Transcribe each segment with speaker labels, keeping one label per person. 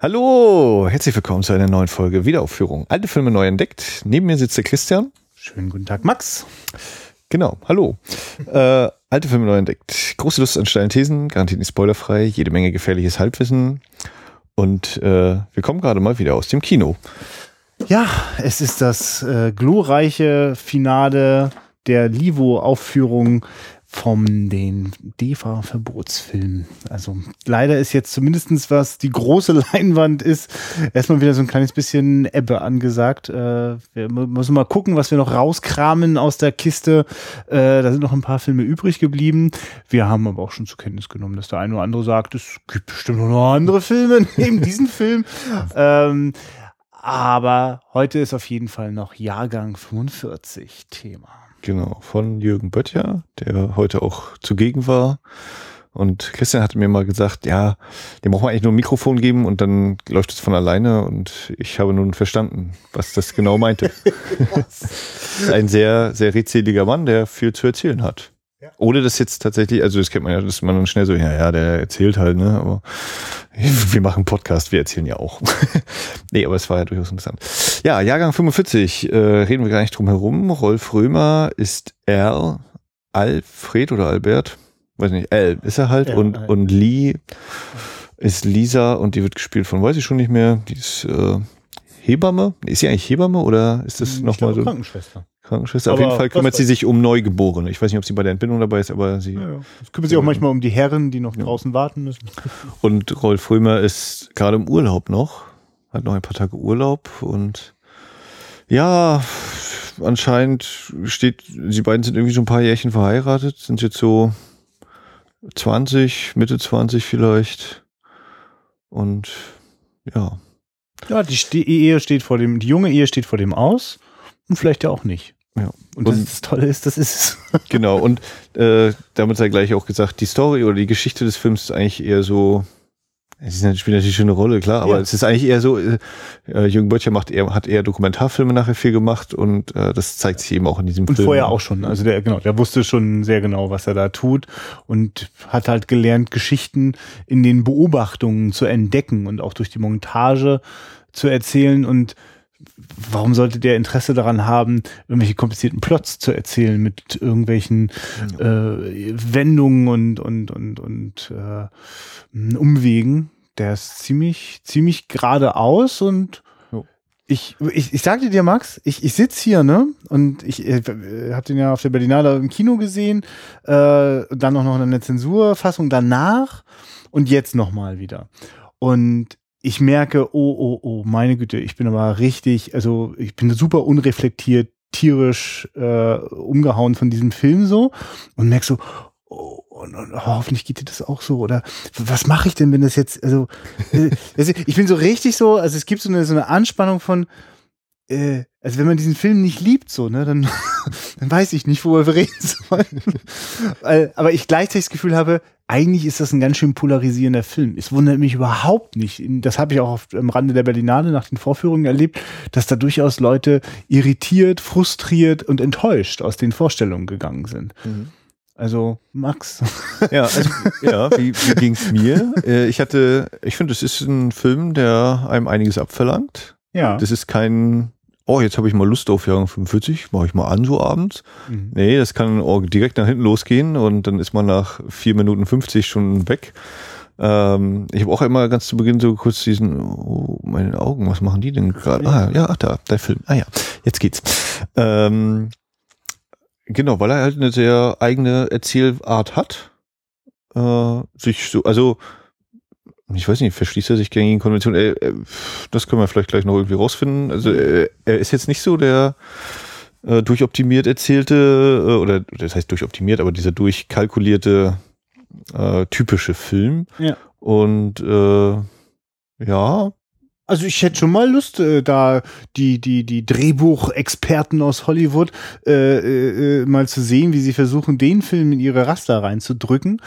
Speaker 1: Hallo, herzlich willkommen zu einer neuen Folge Wiederaufführung. Alte Filme neu entdeckt. Neben mir sitzt der Christian.
Speaker 2: Schönen guten Tag, Max.
Speaker 1: Genau, hallo. äh, alte Filme neu entdeckt. Große Lust an steilen Thesen, garantiert nicht spoilerfrei, jede Menge gefährliches Halbwissen. Und äh, wir kommen gerade mal wieder aus dem Kino.
Speaker 2: Ja, es ist das äh, glorreiche Finale der Livo-Aufführung vom den DEFA-Verbotsfilm. Also leider ist jetzt zumindestens was die große Leinwand ist, erstmal wieder so ein kleines bisschen Ebbe angesagt. Äh, wir müssen mal gucken, was wir noch rauskramen aus der Kiste. Äh, da sind noch ein paar Filme übrig geblieben. Wir haben aber auch schon zur Kenntnis genommen, dass der eine oder andere sagt, es gibt bestimmt noch andere Filme neben diesem Film. Ähm, aber heute ist auf jeden Fall noch Jahrgang 45 Thema.
Speaker 1: Genau, von Jürgen Böttcher, der heute auch zugegen war. Und Christian hatte mir mal gesagt, ja, dem braucht man eigentlich nur ein Mikrofon geben und dann läuft es von alleine. Und ich habe nun verstanden, was das genau meinte. ein sehr, sehr redseliger Mann, der viel zu erzählen hat. Ja. Ohne das jetzt tatsächlich, also das kennt man ja, dass man dann schnell so, ja, ja, der erzählt halt, ne, aber wir machen Podcast, wir erzählen ja auch. nee, aber es war ja durchaus interessant. Ja, Jahrgang 45, äh, reden wir gar nicht drum herum. Rolf Römer ist R, Alfred oder Albert, weiß nicht, L ist er halt, ja, und, und Lee ist Lisa und die wird gespielt von, weiß ich schon nicht mehr, die ist äh, Hebamme. Ist sie eigentlich Hebamme oder ist das nochmal so?
Speaker 2: Krankenschwester.
Speaker 1: Krankenschwester. Aber Auf jeden Fall kümmert sie sich um Neugeborene. Ich weiß nicht, ob sie bei der Entbindung dabei ist, aber sie. Ja, ja.
Speaker 2: kümmert sich auch manchmal um die Herren, die noch ja. draußen warten müssen.
Speaker 1: Und Rolf Römer ist gerade im Urlaub noch. Hat noch ein paar Tage Urlaub und ja, anscheinend steht, sie beiden sind irgendwie schon ein paar Jährchen verheiratet, sind jetzt so 20, Mitte 20 vielleicht. Und ja.
Speaker 2: Ja, die, die Ehe steht vor dem, die junge Ehe steht vor dem aus und vielleicht ja auch nicht.
Speaker 1: Ja.
Speaker 2: Und, und das, Tolle ist, das ist es.
Speaker 1: genau, und äh, damit sei gleich auch gesagt, die Story oder die Geschichte des Films ist eigentlich eher so, es spielt natürlich eine Rolle, klar, aber ja. es ist eigentlich eher so, äh, äh, Jürgen Böttcher macht eher, hat eher Dokumentarfilme nachher viel gemacht und äh, das zeigt sich eben auch in diesem
Speaker 2: und
Speaker 1: Film.
Speaker 2: Und vorher auch schon, also der, genau, der wusste schon sehr genau, was er da tut und hat halt gelernt, Geschichten in den Beobachtungen zu entdecken und auch durch die Montage zu erzählen und warum sollte der Interesse daran haben, irgendwelche komplizierten Plots zu erzählen mit irgendwelchen äh, Wendungen und und und und äh, Umwegen? Der ist ziemlich ziemlich geradeaus und ich, ich, ich sagte dir, Max, ich, ich sitz hier, ne? Und ich äh, habe den ja auf der Berlinale im Kino gesehen, äh, dann noch, noch eine Zensurfassung danach und jetzt nochmal wieder. Und ich merke, oh, oh, oh, meine Güte, ich bin aber richtig, also ich bin super unreflektiert, tierisch äh, umgehauen von diesem Film so und merk so, oh, und, und oh, hoffentlich geht dir das auch so oder was mache ich denn, wenn das jetzt, also, äh, also ich bin so richtig so, also es gibt so eine, so eine Anspannung von, äh, also wenn man diesen Film nicht liebt, so, ne, dann, dann weiß ich nicht, worüber wir reden sollen. aber ich gleichzeitig das Gefühl habe, eigentlich ist das ein ganz schön polarisierender Film. Es wundert mich überhaupt nicht. Das habe ich auch auf, am Rande der Berlinale nach den Vorführungen erlebt, dass da durchaus Leute irritiert, frustriert und enttäuscht aus den Vorstellungen gegangen sind. Mhm. Also Max.
Speaker 1: Ja, also, ja wie, wie ging es mir? Äh, ich hatte, ich finde, es ist ein Film, der einem einiges abverlangt.
Speaker 2: Ja.
Speaker 1: Das ist kein oh, jetzt habe ich mal Lust auf Jahrgang 45, mache ich mal an so abends. Mhm. Nee, das kann auch direkt nach hinten losgehen und dann ist man nach vier Minuten 50 schon weg. Ähm, ich habe auch immer ganz zu Beginn so kurz diesen, oh, meine Augen, was machen die denn gerade? Ah, ja, ach, da, der Film. Ah ja, jetzt geht's. Ähm, genau, weil er halt eine sehr eigene Erzählart hat. Äh, sich so, also ich weiß nicht, verschließt er sich gegen Konventionen? Äh, äh, das können wir vielleicht gleich noch irgendwie rausfinden. Also äh, er ist jetzt nicht so der durchoptimiert erzählte, äh, oder das heißt durchoptimiert, aber dieser durchkalkulierte äh, typische Film.
Speaker 2: Ja.
Speaker 1: Und äh, ja,
Speaker 2: also ich hätte schon mal Lust, äh, da die die die Drehbuchexperten aus Hollywood äh, äh, mal zu sehen, wie sie versuchen, den Film in ihre Raster reinzudrücken.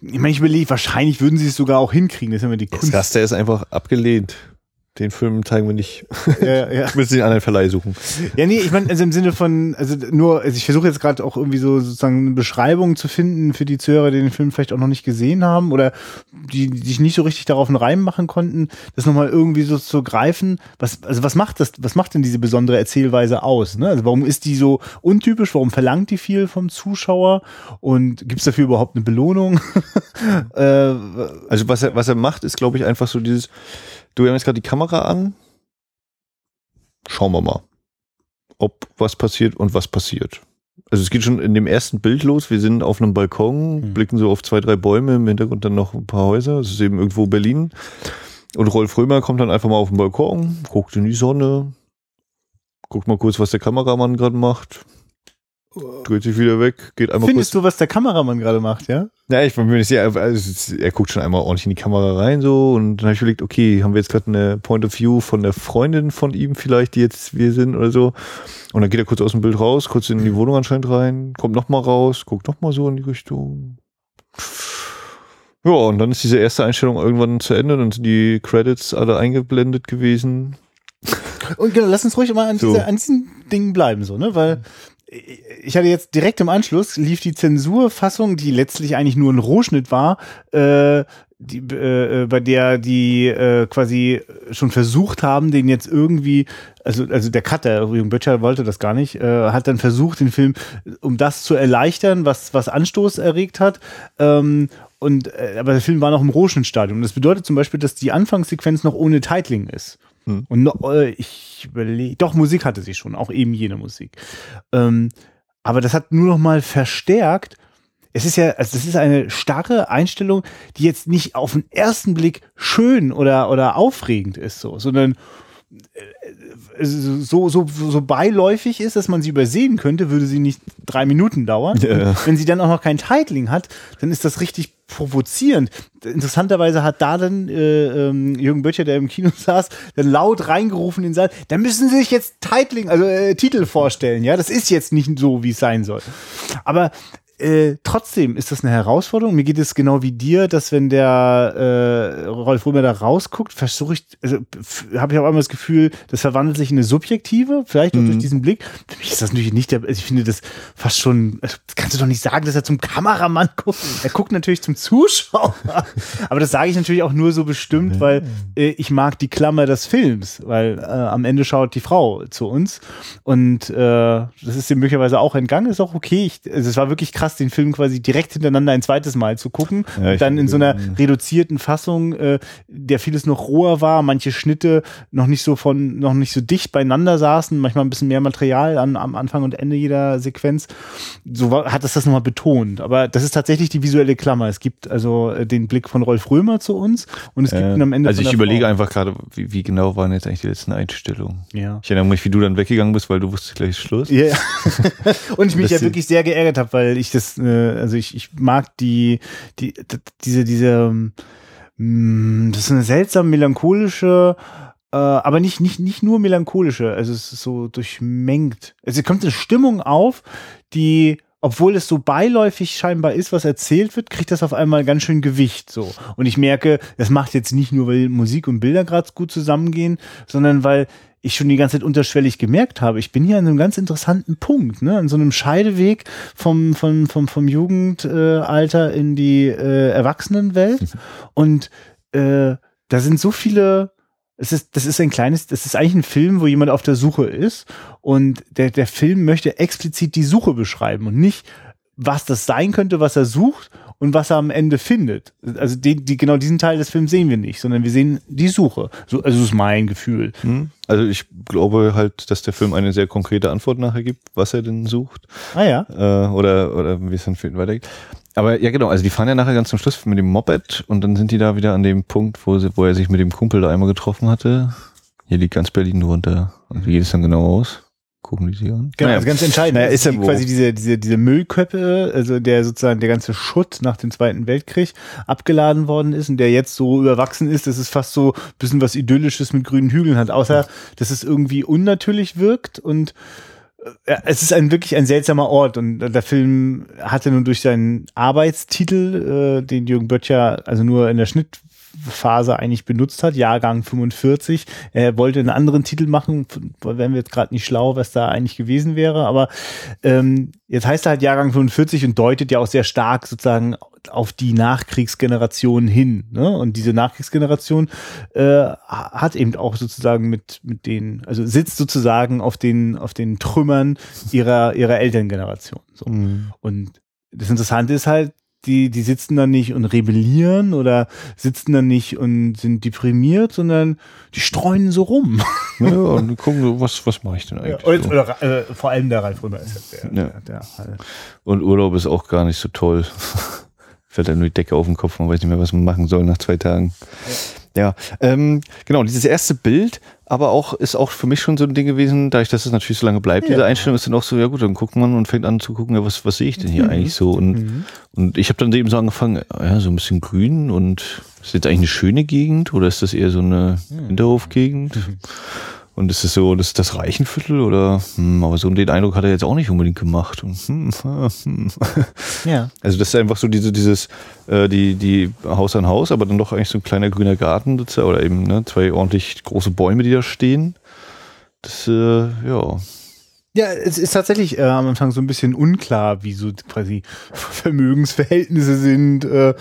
Speaker 2: Ich meine, ich überlege, wahrscheinlich würden sie es sogar auch hinkriegen. Das ist immer die
Speaker 1: Kunst. Das Raster ist einfach abgelehnt. Den Film zeigen wir nicht.
Speaker 2: Ja, ja.
Speaker 1: Ich müssen den anderen Verleih suchen.
Speaker 2: Ja, nee, ich meine, also im Sinne von, also nur, also ich versuche jetzt gerade auch irgendwie so sozusagen eine Beschreibung zu finden für die Zuhörer, die den Film vielleicht auch noch nicht gesehen haben oder die, die sich nicht so richtig darauf einen Reim machen konnten, das nochmal irgendwie so zu greifen. Was, also was macht das, was macht denn diese besondere Erzählweise aus? Ne? Also warum ist die so untypisch? Warum verlangt die viel vom Zuschauer? Und gibt es dafür überhaupt eine Belohnung? äh,
Speaker 1: Also was er, was er macht, ist, glaube ich, einfach so dieses, du wir haben jetzt gerade die Kamera an. Schauen wir mal, ob was passiert und was passiert. Also es geht schon in dem ersten Bild los. Wir sind auf einem Balkon,
Speaker 2: Hm.
Speaker 1: blicken so auf zwei, drei Bäume, im Hintergrund dann noch ein paar Häuser. Es ist eben irgendwo Berlin. Und Rolf Römer kommt dann einfach mal auf den Balkon, guckt in die Sonne, guckt mal kurz, was der Kameramann gerade macht, dreht sich wieder weg, geht einmal kurz
Speaker 2: findest du, was der Kameramann gerade macht, ja?
Speaker 1: ja, ich bin mir nicht sicher, also, es- er guckt schon einmal ordentlich in die Kamera rein so und dann habe ich überlegt, okay, haben wir jetzt gerade eine Point of View von der Freundin von ihm vielleicht, die jetzt wir sind oder so. Und dann geht er kurz aus dem Bild raus, kurz in die Wohnung anscheinend rein, kommt nochmal raus, guckt nochmal so in die Richtung. Ja, und dann ist diese erste Einstellung irgendwann zu Ende, dann sind die Credits alle eingeblendet gewesen.
Speaker 2: Und genau, lass uns ruhig mal an,
Speaker 1: So.
Speaker 2: diese, an diesen Dingen bleiben, so, ne? Weil ich hatte jetzt direkt im Anschluss lief die Zensurfassung, die letztlich eigentlich nur ein Rohschnitt war, äh, die, äh, äh, bei der die äh, quasi schon versucht haben, den jetzt irgendwie, also also der Cutter, Jürgen Böttcher wollte das gar nicht, äh, hat dann versucht, den Film, um das zu erleichtern, was was Anstoß erregt hat. Ähm, und äh, aber der Film war noch im Rohschnittstadium. Das bedeutet zum Beispiel, dass die Anfangssequenz noch ohne Titling ist.
Speaker 1: Hm.
Speaker 2: Und noch, äh, ich überlege, doch Musik hatte sie schon, auch eben jene Musik. Ähm, aber das hat nur noch mal verstärkt. Es ist ja, also das ist eine starre Einstellung, die jetzt nicht auf den ersten Blick schön oder oder aufregend ist, so, sondern äh, so, so, so beiläufig ist, dass man sie übersehen könnte, würde sie nicht drei Minuten dauern.
Speaker 1: Ja.
Speaker 2: Wenn sie dann auch noch kein Titling hat, dann ist das richtig provozierend. Interessanterweise hat da dann äh, ähm, Jürgen Böttcher, der im Kino saß, dann laut reingerufen in den da müssen Sie sich jetzt Titling, also äh, Titel vorstellen, ja, das ist jetzt nicht so, wie es sein soll. Aber äh, trotzdem ist das eine Herausforderung. Mir geht es genau wie dir, dass wenn der äh, Rolf Römer da rausguckt, versuche ich, also habe ich auch einmal das Gefühl, das verwandelt sich in eine subjektive, vielleicht auch
Speaker 1: Mhm.
Speaker 2: durch diesen Blick. Für mich ist das natürlich nicht der, also ich finde das fast schon, also kannst du doch nicht sagen, dass er zum Kameramann guckt. Er guckt natürlich zum Zuschauer. Aber das sage ich natürlich auch nur so bestimmt, weil äh, ich mag die Klammer des Films, weil äh, am Ende schaut die Frau zu uns und äh, das ist ihm möglicherweise auch entgangen, ist auch okay. Ich, also es war wirklich krass, den Film quasi direkt hintereinander ein zweites Mal zu gucken.
Speaker 1: Ja, ich-
Speaker 2: dann in so einer reduzierten Fassung, äh, der vieles noch roher war, manche Schnitte noch nicht so von, noch nicht so dicht beieinander saßen, manchmal ein bisschen mehr Material an, am Anfang und Ende jeder Sequenz. So war, hat es das nochmal betont. Aber das ist tatsächlich die visuelle Klammer. Es gibt also äh, den Blick von Rolf Römer zu uns und es gibt ihn am Ende
Speaker 1: also ich überlege
Speaker 2: Frau.
Speaker 1: einfach gerade, wie, wie genau waren jetzt eigentlich die letzten Einstellungen.
Speaker 2: Ja.
Speaker 1: Ich erinnere mich, wie du dann weggegangen bist, weil du wusstest gleich Schluss.
Speaker 2: Ja, und ich mich ja wirklich sehr geärgert habe, weil ich das, äh, also ich, ich mag die, die, diese, diese, ähm, das ist eine seltsam melancholische, äh, aber nicht, nicht, nicht nur melancholische, also es ist so durchmengt. Also es kommt eine Stimmung auf, die, obwohl es so beiläufig scheinbar ist, was erzählt wird, kriegt das auf einmal ganz schön Gewicht so. Und ich merke, das macht jetzt nicht nur, weil Musik und Bilder gerade gut zusammengehen, sondern weil ich schon die ganze Zeit unterschwellig gemerkt habe, ich bin hier an einem ganz interessanten Punkt, ne, an so einem Scheideweg vom, vom, vom, vom Jugendalter in die äh, Erwachsenenwelt. Und äh, da sind so viele es ist, das ist ein kleines, das ist eigentlich ein Film, wo jemand auf der Suche ist. Und der, der Film möchte explizit die Suche beschreiben und nicht, was das sein könnte, was er sucht und was er am Ende findet. Also die, die, genau diesen Teil des Films sehen wir nicht, sondern wir sehen die Suche. So, also das ist mein Gefühl.
Speaker 1: Hm? Also ich glaube halt, dass der Film eine sehr konkrete Antwort nachher gibt, was er denn sucht.
Speaker 2: Ah ja.
Speaker 1: Äh, oder, oder wie es dann für ihn weitergeht. Aber ja, genau, also die fahren ja nachher ganz zum Schluss mit dem Moped und dann sind die da wieder an dem Punkt, wo, sie, wo er sich mit dem Kumpel da einmal getroffen hatte. Hier liegt ganz Berlin drunter. Und wie geht es dann genau aus? Gucken die sich an?
Speaker 2: Genau,
Speaker 1: Naja.
Speaker 2: also ganz entscheidend.
Speaker 1: Naja,
Speaker 2: ist
Speaker 1: ja
Speaker 2: die, quasi diese, diese, diese Müllköppe, also der sozusagen der ganze Schutt nach dem Zweiten Weltkrieg abgeladen worden ist und der jetzt so überwachsen ist, dass es fast so ein bisschen was Idyllisches mit grünen Hügeln hat, außer dass es irgendwie unnatürlich wirkt und äh, ja, es ist ein wirklich ein seltsamer Ort und der Film hatte nun durch seinen Arbeitstitel, äh, den Jürgen Böttcher also nur in der Schnitt Phase eigentlich benutzt hat, Jahrgang 45. Er wollte einen anderen Titel machen, wären wir jetzt gerade nicht schlau, was da eigentlich gewesen wäre, aber ähm, jetzt heißt er halt Jahrgang 45 und deutet ja auch sehr stark sozusagen auf die Nachkriegsgeneration hin. Ne? Und diese Nachkriegsgeneration äh, hat eben auch sozusagen mit, mit den, also sitzt sozusagen auf den, auf den Trümmern ihrer, ihrer Elterngeneration. So. Mhm. Und das Interessante ist halt, die, die sitzen da nicht und rebellieren oder sitzen da nicht und sind deprimiert, sondern die streuen so rum.
Speaker 1: Ja, und gucken, was, was mache ich denn eigentlich?
Speaker 2: Ja, oder, oder äh, vor allem der Ralf Römer ist ja der, ja. der, der
Speaker 1: halt. Und Urlaub ist auch gar nicht so toll. Fällt dann nur die Decke auf den Kopf, man weiß nicht mehr, was man machen soll nach zwei Tagen. Ja, ähm, genau, dieses erste Bild, aber auch ist auch für mich schon so ein Ding gewesen, da ich, dass es natürlich so lange bleibt, ja. diese Einstellung ist dann auch so, ja gut, dann guckt man und fängt an zu gucken, ja, was, was sehe ich denn hier mhm. eigentlich so? Und, mhm. und ich habe dann eben so angefangen, ja, so ein bisschen grün und ist jetzt eigentlich eine schöne Gegend oder ist das eher so eine. Hinterhofgegend? Mhm. Und ist es so, das ist das Reichenviertel oder, hm, aber so den Eindruck hat er jetzt auch nicht unbedingt gemacht. Und, hm, hm. Ja. Also das ist einfach so diese, dieses, äh, die, die Haus an Haus, aber dann doch eigentlich so ein kleiner grüner Garten oder eben ne, zwei ordentlich große Bäume, die da stehen. Das, äh, ja.
Speaker 2: Ja, es ist tatsächlich äh, am Anfang so ein bisschen unklar, wie so quasi Vermögensverhältnisse sind. Äh,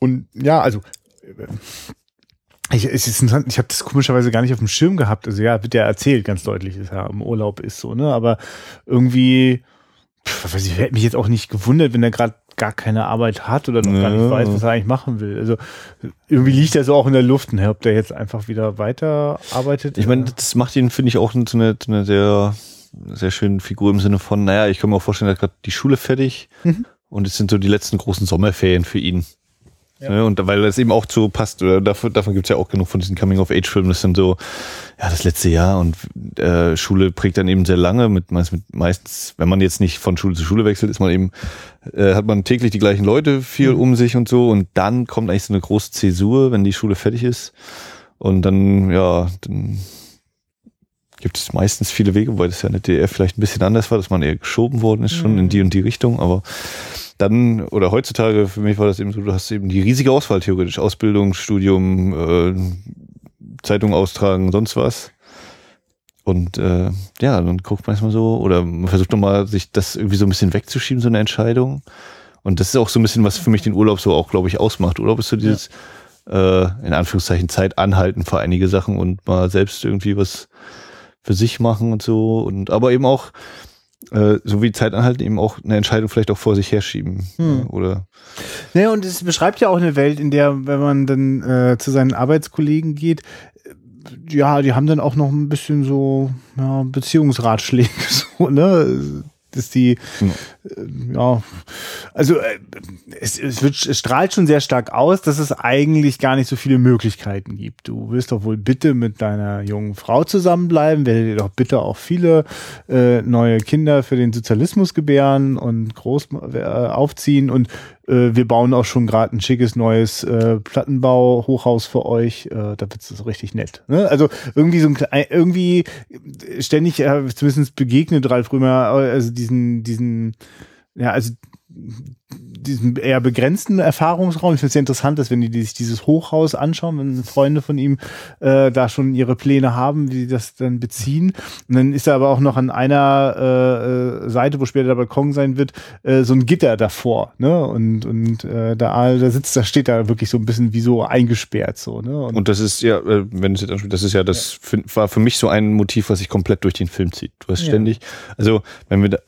Speaker 2: und ja, also äh, ich, es ist interessant, ich habe das komischerweise gar nicht auf dem Schirm gehabt. Also ja, wird ja erzählt, ganz deutlich, dass er im Urlaub ist so, ne? Aber irgendwie, pff, weiß ich, hätte mich jetzt auch nicht gewundert, wenn er gerade gar keine Arbeit hat oder noch ja. gar nicht weiß, was er eigentlich machen will. Also irgendwie liegt er so auch in der Luft, ne? ob der jetzt einfach wieder weiterarbeitet.
Speaker 1: Ich meine, das macht ihn, finde ich, auch eine, eine sehr, sehr schöne Figur im Sinne von, naja, ich kann mir auch vorstellen, er hat gerade die Schule fertig mhm. und es sind so die letzten großen Sommerferien für ihn. Ja. Ne, und weil das eben auch zu passt, oder dafür, davon gibt's ja auch genug von diesen Coming-of-Age-Filmen, das sind so, ja, das letzte Jahr und äh, Schule prägt dann eben sehr lange, mit, meist, mit meistens, wenn man jetzt nicht von Schule zu Schule wechselt, ist man eben, äh, hat man täglich die gleichen Leute viel mhm. um sich und so und dann kommt eigentlich so eine große Zäsur, wenn die Schule fertig ist und dann, ja, dann gibt es meistens viele Wege, wobei das ja in der DDR vielleicht ein bisschen anders war, dass man eher geschoben worden ist, schon mhm. in die und die Richtung, aber dann, oder heutzutage, für mich war das eben so, du hast eben die riesige Auswahl theoretisch, Ausbildung, Studium, äh, Zeitung austragen, sonst was. Und äh, ja, dann guckt man erstmal so, oder man versucht nochmal, sich das irgendwie so ein bisschen wegzuschieben, so eine Entscheidung. Und das ist auch so ein bisschen, was für mich den Urlaub so auch, glaube ich, ausmacht. Urlaub ist so dieses, ja. äh, in Anführungszeichen, Zeit anhalten für einige Sachen und mal selbst irgendwie was für sich machen und so. Und aber eben auch äh, so wie Zeit anhalten, eben auch eine Entscheidung vielleicht auch vor sich herschieben. Hm. Oder
Speaker 2: naja, und es beschreibt ja auch eine Welt, in der, wenn man dann äh, zu seinen Arbeitskollegen geht, äh, ja, die haben dann auch noch ein bisschen so ja, Beziehungsratschläge, so, ne? Dass die, äh, ja, also äh, es, es, wird, es strahlt schon sehr stark aus, dass es eigentlich gar nicht so viele Möglichkeiten gibt. Du wirst doch wohl bitte mit deiner jungen Frau zusammenbleiben, werdet ihr doch bitte auch viele äh, neue Kinder für den Sozialismus gebären und groß äh, aufziehen und äh, wir bauen auch schon gerade ein schickes neues äh, Plattenbau-Hochhaus für euch. Äh, da wird es richtig nett. Ne? Also irgendwie so ein irgendwie ständig, äh, zumindest begegnet Ralf Römer, äh, also diesen, diesen, ja, also diesen eher begrenzten Erfahrungsraum. Ich finde es sehr interessant, dass wenn die, sich dieses Hochhaus anschauen, wenn Freunde von ihm äh, da schon ihre Pläne haben, wie sie das dann beziehen. Und dann ist er aber auch noch an einer äh, äh, Seite, wo später der Balkon sein wird, äh, so ein Gitter davor. Ne? Und, und äh, da, da sitzt, da steht da wirklich so ein bisschen wie so eingesperrt. So, ne?
Speaker 1: und, und das ist ja, äh, wenn es jetzt das ist ja das ja. war für mich so ein Motiv, was sich komplett durch den Film zieht. Du hast ja. ständig, also wenn wir da,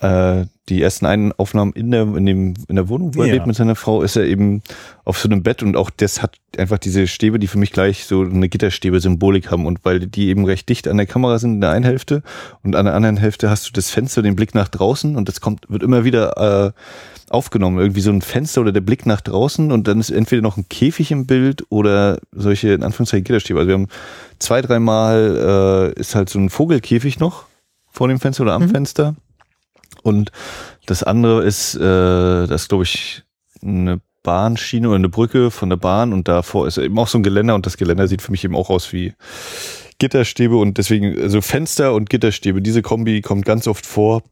Speaker 1: äh, die ersten einen Aufnahmen in der, in dem, in der Wohnung, wo er lebt mit seiner Frau, ist er eben auf so einem Bett und auch das hat einfach diese Stäbe, die für mich gleich so eine Gitterstäbe-Symbolik haben und weil die eben recht dicht an der Kamera sind in der einen Hälfte und an der anderen Hälfte hast du das Fenster, den Blick nach draußen und das kommt, wird immer wieder, äh, aufgenommen. Irgendwie so ein Fenster oder der Blick nach draußen und dann ist entweder noch ein Käfig im Bild oder solche, in Anführungszeichen, Gitterstäbe. Also wir haben zwei, dreimal, äh, ist halt so ein Vogelkäfig noch vor dem Fenster oder am mhm. Fenster und das andere ist, äh, das glaube ich, eine Bahnschiene oder eine Brücke von der Bahn und davor ist eben auch so ein Geländer und das Geländer sieht für mich eben auch aus wie Gitterstäbe und deswegen, also Fenster und Gitterstäbe, diese Kombi kommt ganz oft vor,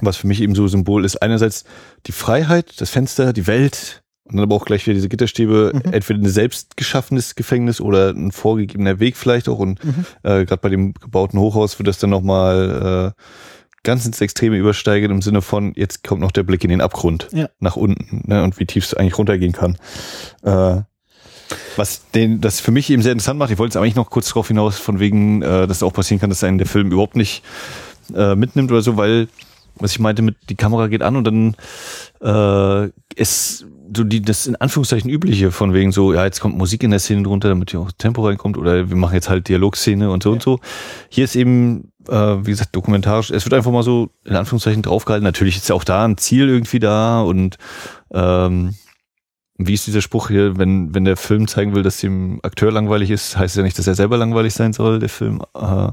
Speaker 1: was für mich eben so Symbol ist. Einerseits die Freiheit, das Fenster, die Welt, Und dann aber auch gleich wieder diese Gitterstäbe, mhm. entweder ein selbst geschaffenes Gefängnis oder ein vorgegebener Weg vielleicht auch. Und mhm. äh, gerade bei dem gebauten Hochhaus wird das dann nochmal äh, ganz ins Extreme übersteigern im Sinne von, jetzt kommt noch der Blick in den Abgrund
Speaker 2: ja.
Speaker 1: nach unten ne, und wie tief es eigentlich runtergehen kann. Äh, was den, das für mich eben sehr interessant macht, ich wollte jetzt eigentlich noch kurz darauf hinaus, von wegen, äh, dass es auch passieren kann, dass einen der Film überhaupt nicht äh, mitnimmt oder so, weil, was ich meinte, mit die Kamera geht an und dann äh, ist so die das in Anführungszeichen übliche von wegen so ja jetzt kommt Musik in der Szene drunter damit hier auch Tempo reinkommt oder wir machen jetzt halt Dialogszene und so ja. und so hier ist eben äh, wie gesagt dokumentarisch es wird einfach mal so in Anführungszeichen draufgehalten natürlich ist ja auch da ein Ziel irgendwie da und ähm, wie ist dieser Spruch hier, wenn, wenn der Film zeigen will, dass dem Akteur langweilig ist, heißt es ja nicht, dass er selber langweilig sein soll, der Film. Äh,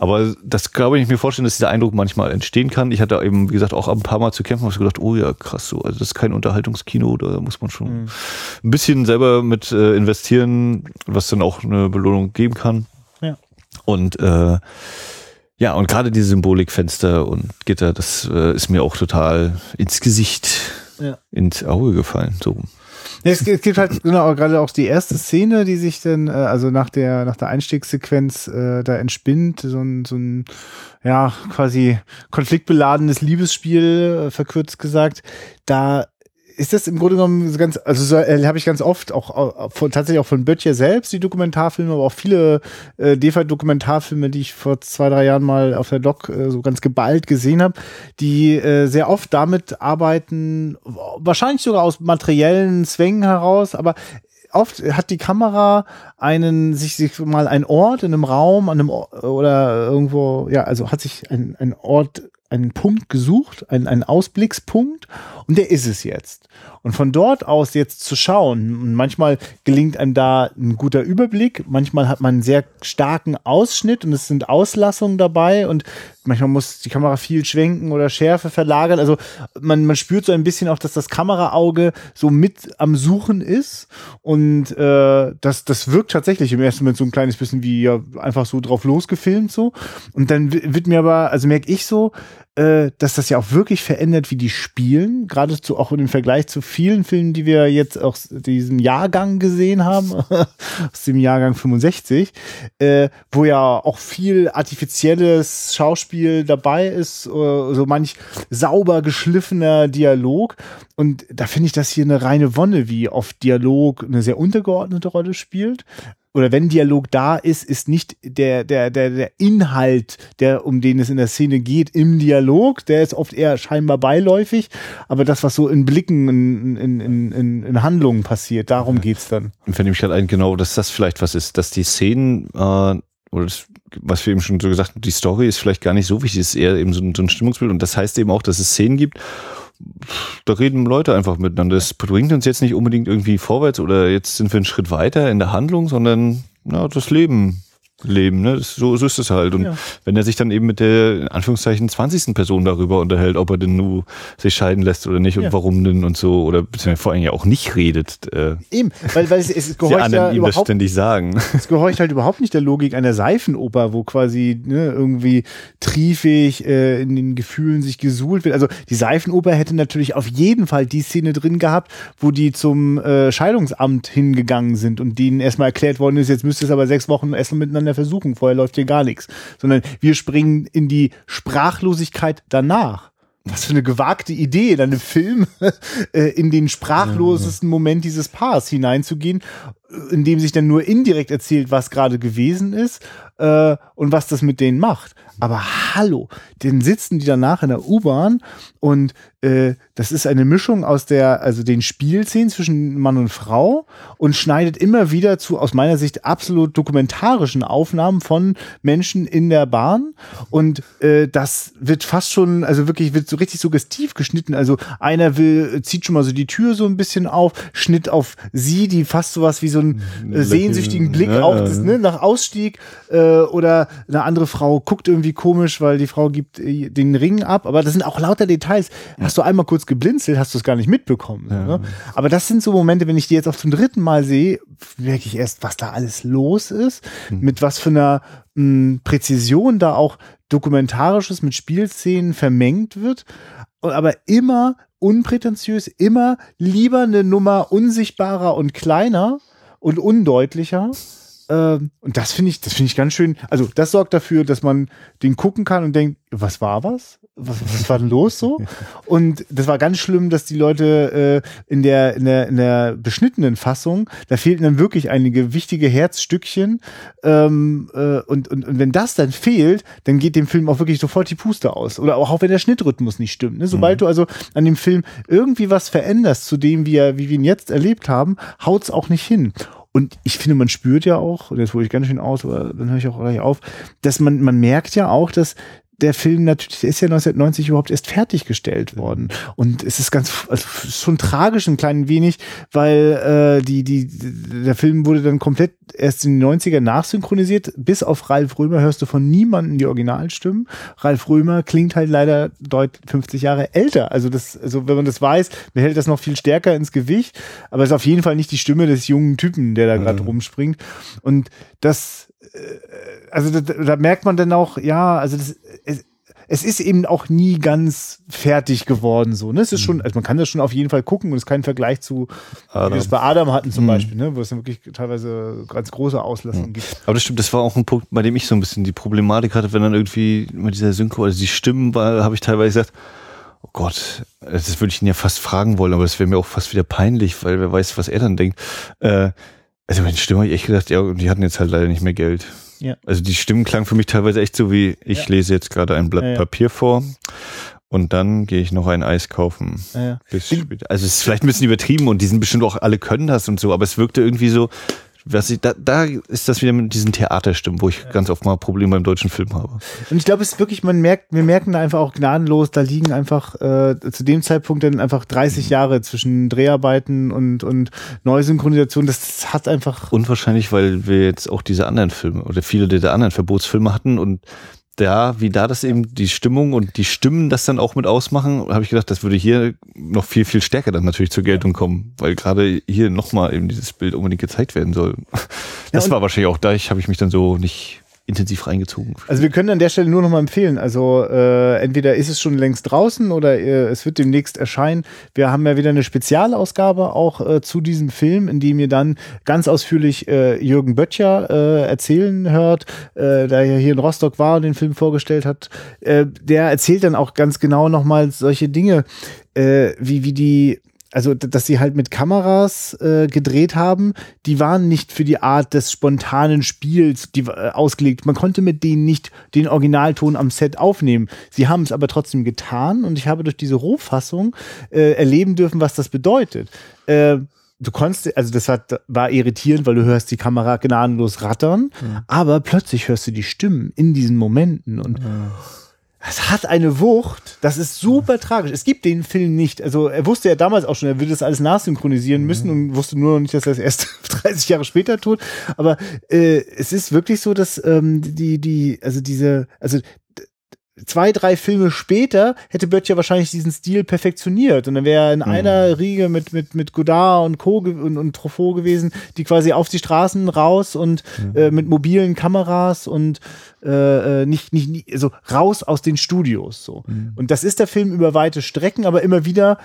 Speaker 1: aber das glaube ich mir vorstellen, dass dieser Eindruck manchmal entstehen kann. Ich hatte eben, wie gesagt, auch ein paar Mal zu kämpfen, habe gedacht, oh ja, krass, so, also das ist kein Unterhaltungskino, da muss man schon mhm. ein bisschen selber mit äh, investieren, was dann auch eine Belohnung geben kann.
Speaker 2: Ja.
Speaker 1: Und äh, ja, und gerade die Symbolikfenster und Gitter, das äh, ist mir auch total ins Gesicht ja. ins Auge gefallen. So.
Speaker 2: Es, gibt halt genau gerade auch die erste Szene, die sich dann, äh, also nach der, nach der Einstiegssequenz äh, da entspinnt, so ein, so ein ja, quasi konfliktbeladenes Liebesspiel, äh, verkürzt gesagt. Da ist das im Grunde genommen ganz, also so, äh, habe ich ganz oft auch äh, von, tatsächlich auch von Böttcher selbst die Dokumentarfilme, aber auch viele äh, DEFA-Dokumentarfilme, die ich vor zwei, drei Jahren mal auf der Doc äh, so ganz geballt gesehen habe, die äh, sehr oft damit arbeiten, wahrscheinlich sogar aus materiellen Zwängen heraus, aber oft hat die Kamera einen, sich, sich mal einen Ort in einem Raum, an einem oder irgendwo, ja, also hat sich ein, ein Ort einen Punkt gesucht, einen, einen Ausblickspunkt und der ist es jetzt. Und von dort aus jetzt zu schauen, manchmal gelingt einem da ein guter Überblick, manchmal hat man einen sehr starken Ausschnitt und es sind Auslassungen dabei und manchmal muss die Kamera viel schwenken oder Schärfe verlagern. Also man, man spürt so ein bisschen auch, dass das Kameraauge so mit am Suchen ist und äh, das, das wirkt tatsächlich im ersten Moment so ein kleines bisschen wie ja, einfach so drauf losgefilmt so. Und dann wird mir aber, also merke ich so, äh, dass das ja auch wirklich verändert, wie die spielen, geradezu auch im Vergleich zu vielen Filmen, die wir jetzt aus diesem Jahrgang gesehen haben, aus dem Jahrgang 65, äh, wo ja auch viel artifizielles Schauspiel dabei ist, äh, so manch sauber geschliffener Dialog. Und da finde ich das hier eine reine Wonne, wie oft Dialog eine sehr untergeordnete Rolle spielt oder wenn Dialog da ist, ist nicht der, der, der, der Inhalt, der, um den es in der Szene geht, im Dialog, der ist oft eher scheinbar beiläufig, aber das, was so in Blicken, in, in, in, in Handlungen passiert, darum geht's dann.
Speaker 1: Und wenn ich mich halt ein, genau, dass das vielleicht was ist, dass die Szenen, äh, oder das, was wir eben schon so gesagt haben, die Story ist vielleicht gar nicht so wichtig, ist eher eben so ein, so ein Stimmungsbild. Und das heißt eben auch, dass es Szenen gibt, da reden Leute einfach miteinander. Das bringt uns jetzt nicht unbedingt irgendwie vorwärts oder jetzt sind wir einen Schritt weiter in der Handlung, sondern na, das Leben leben. Ne? Das, so, so ist es halt. Und ja. wenn er sich dann eben mit der, in Anführungszeichen, 20. Person darüber unterhält, ob er denn nur sich scheiden lässt oder nicht und ja. warum denn und so, oder beziehungsweise vor allem ja auch nicht redet. Äh,
Speaker 2: eben, weil, weil es, es gehorcht
Speaker 1: ja ihm das ständig sagen.
Speaker 2: Es gehorcht halt überhaupt nicht der Logik einer Seifenoper, wo quasi ne, irgendwie triefig äh, in den Gefühlen sich gesuhlt wird. Also die Seifenoper hätte natürlich auf jeden Fall die Szene drin gehabt, wo die zum äh, Scheidungsamt hingegangen sind und denen erstmal erklärt worden ist, jetzt müsst ihr es aber sechs Wochen essen miteinander der Versuchung, vorher läuft hier gar nichts, sondern wir springen in die Sprachlosigkeit danach. Was für eine gewagte Idee, in einem Film äh, in den sprachlosesten Moment dieses Paars hineinzugehen, äh, in dem sich dann nur indirekt erzählt, was gerade gewesen ist äh, und was das mit denen macht. Aber hallo, den sitzen die danach in der U-Bahn und äh, das ist eine Mischung aus der, also den Spielszenen zwischen Mann und Frau und schneidet immer wieder zu, aus meiner Sicht, absolut dokumentarischen Aufnahmen von Menschen in der Bahn. Und äh, das wird fast schon, also wirklich, wird so richtig suggestiv geschnitten. Also einer will, zieht schon mal so die Tür so ein bisschen auf, Schnitt auf sie, die fast sowas wie so einen äh, sehnsüchtigen Blick ja, auf das, ne, nach Ausstieg äh, oder eine andere Frau guckt irgendwie komisch, weil die Frau gibt äh, den Ring ab. Aber das sind auch lauter Details. Hast du einmal kurz geblinzelt, hast du es gar nicht mitbekommen. Ja. Ne? Aber das sind so Momente, wenn ich die jetzt auch zum dritten Mal sehe, merke ich erst, was da alles los ist, mhm. mit was für einer mh, hm, Präzision da auch Dokumentarisches mit Spielszenen vermengt wird. Aber immer unprätentiös, immer lieber eine Nummer unsichtbarer und kleiner und undeutlicher. Ähm, und das finde ich, das finde ich ganz schön. Also das sorgt dafür, dass man den gucken kann und denkt, was war was? Was, was war denn los so? Und das war ganz schlimm, dass die Leute äh, in, der, in, der, in der beschnittenen Fassung, da fehlten dann wirklich einige wichtige Herzstückchen. Ähm, äh, und, und, und wenn das dann fehlt, dann geht dem Film auch wirklich sofort die Puste aus. Oder auch, auch wenn der Schnittrhythmus nicht stimmt. Ne? Sobald mhm. du also an dem Film irgendwie was veränderst zu dem, wie, er, wie wir ihn jetzt erlebt haben, haut's auch nicht hin. Und ich finde, man spürt ja auch, jetzt hole ich ganz schön aus, aber dann höre ich auch gleich auf, dass man, man merkt ja auch, dass der Film natürlich, der ist ja 1990 überhaupt erst fertiggestellt worden. Und es ist ganz, also schon tragisch ein klein wenig, weil äh, die, die, der Film wurde dann komplett erst in den 90er nachsynchronisiert. Bis auf Ralf Römer hörst du von niemandem die Originalstimmen. Ralf Römer klingt halt leider deutlich 50 Jahre älter. Also das, also wenn man das weiß, behält das noch viel stärker ins Gewicht. Aber es ist auf jeden Fall nicht die Stimme des jungen Typen, der da gerade mhm. rumspringt. Und das, also da, da, merkt man dann auch, ja, also das, es, es ist eben auch nie ganz fertig geworden so. Ne? Es ist schon, mhm. also man kann das schon auf jeden Fall gucken und es ist kein Vergleich zu, Adam. wie wir es bei Adam hatten zum mhm. Beispiel, ne? wo es dann wirklich teilweise ganz große Auslassungen mhm. gibt.
Speaker 1: Aber das stimmt, das war auch ein Punkt, bei dem ich so ein bisschen die Problematik hatte, wenn dann irgendwie mit dieser Synchro, also die Stimmen war, habe ich teilweise gesagt, oh Gott, das würde ich ihn ja fast fragen wollen, aber das wäre mir auch fast wieder peinlich, weil wer weiß, was er dann denkt. Äh, also mit den Stimmen habe ich echt gedacht, ja, die hatten jetzt halt leider nicht mehr Geld. Ja. Also die Stimmen klangen für mich teilweise echt so wie, ich ja. lese jetzt gerade ein Blatt ja, Papier vor und dann gehe ich noch ein Eis kaufen. Ja, also es ist vielleicht ein bisschen übertrieben und die sind bestimmt auch alle können das und so, aber es wirkte irgendwie so, was ich, da, da ist das wieder mit diesen Theaterstimmen, wo ich ja. ganz oft mal Probleme beim deutschen Film habe.
Speaker 2: Und ich glaube, es ist wirklich, man merkt, wir merken da einfach auch gnadenlos, da liegen einfach äh, zu dem Zeitpunkt dann einfach 30 mhm. Jahre zwischen Dreharbeiten und, und Neusynchronisation. Das, das hat einfach.
Speaker 1: Unwahrscheinlich, weil wir jetzt auch diese anderen Filme oder viele der anderen Verbotsfilme hatten und da, wie da das eben die Stimmung und die Stimmen das dann auch mit ausmachen, habe ich gedacht, das würde hier noch viel, viel stärker dann natürlich zur Geltung kommen, weil gerade hier nochmal eben dieses Bild unbedingt gezeigt werden soll. Das ja, war wahrscheinlich auch da, ich habe ich mich dann so nicht intensiv reingezogen.
Speaker 2: Also wir können an der Stelle nur noch mal empfehlen. Also äh, entweder ist es schon längst draußen oder äh, es wird demnächst erscheinen. Wir haben ja wieder eine Spezialausgabe auch äh, zu diesem Film, in dem ihr dann ganz ausführlich äh, Jürgen Böttcher äh, erzählen hört, äh, der ja hier in Rostock war und den Film vorgestellt hat. Äh, der erzählt dann auch ganz genau noch mal solche Dinge, äh, wie, wie die also dass sie halt mit Kameras äh, gedreht haben, die waren nicht für die Art des spontanen Spiels die, äh, ausgelegt. Man konnte mit denen nicht den Originalton am Set aufnehmen. Sie haben es aber trotzdem getan und ich habe durch diese Rohfassung äh, erleben dürfen, was das bedeutet. Äh, du konntest, also das hat, war irritierend, weil du hörst die Kamera gnadenlos rattern, mhm. aber plötzlich hörst du die Stimmen in diesen Momenten und mhm es hat eine Wucht, das ist super tragisch. Es gibt den Film nicht. Also er wusste ja damals auch schon, er würde das alles nachsynchronisieren müssen mhm. und wusste nur noch nicht, dass er es erst 30 Jahre später tut. Aber äh, es ist wirklich so, dass ähm, die, die, also diese, also zwei, drei Filme später hätte Böttcher wahrscheinlich diesen Stil perfektioniert. Und dann wäre er in mhm. einer Riege mit, mit, mit Godard und Co. und, und Truffaut gewesen, die quasi auf die Straßen raus und mhm. äh, mit mobilen Kameras und äh, äh nicht, nicht, nicht, also raus aus den Studios. So. Mhm. Und das ist der Film über weite Strecken, aber immer wieder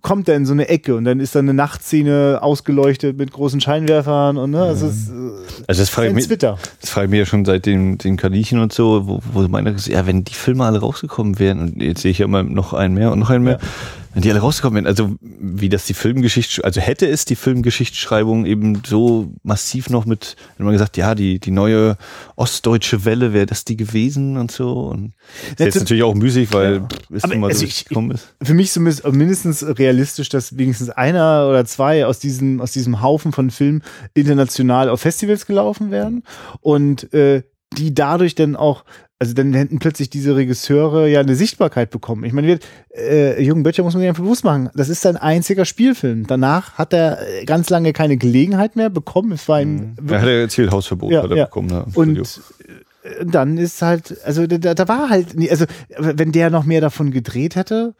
Speaker 2: kommt er in so eine Ecke und dann ist da eine Nachtszene ausgeleuchtet mit großen Scheinwerfern und ne, also, es ist,
Speaker 1: äh, also das frage ich mich, das frage ich mir ja schon seit den, den Kaninchen und so, wo, wo meine, ja, wenn die Filme alle rausgekommen wären und jetzt sehe ich ja immer noch einen mehr und noch einen mehr, ja wenn die alle rausgekommen wären, also wie das die Filmgeschichte, also hätte es die Filmgeschichtsschreibung eben so massiv noch mit, wenn man gesagt, ja, die, die neue ostdeutsche Welle, wäre das die gewesen und so. Und ist jetzt natürlich auch müßig, weil ja.
Speaker 2: immer also so ich, gekommen ist. Für mich zumindest mindestens realistisch, dass wenigstens einer oder zwei aus diesem, aus diesem Haufen von Filmen international auf Festivals gelaufen werden und äh, die dadurch dann auch also dann hätten plötzlich diese Regisseure ja eine Sichtbarkeit bekommen. Ich meine, wir, äh, Jürgen Böttcher muss man sich einfach bewusst machen, das ist sein einziger Spielfilm. Danach hat er äh, ganz lange keine Gelegenheit mehr bekommen. Es war ein.
Speaker 1: Mhm. Er hat ja erzählt, Hausverbot
Speaker 2: ja,
Speaker 1: hat er
Speaker 2: ja. bekommen. Ne, und dann ist halt, also da, da war halt, also wenn der noch mehr davon gedreht hätte,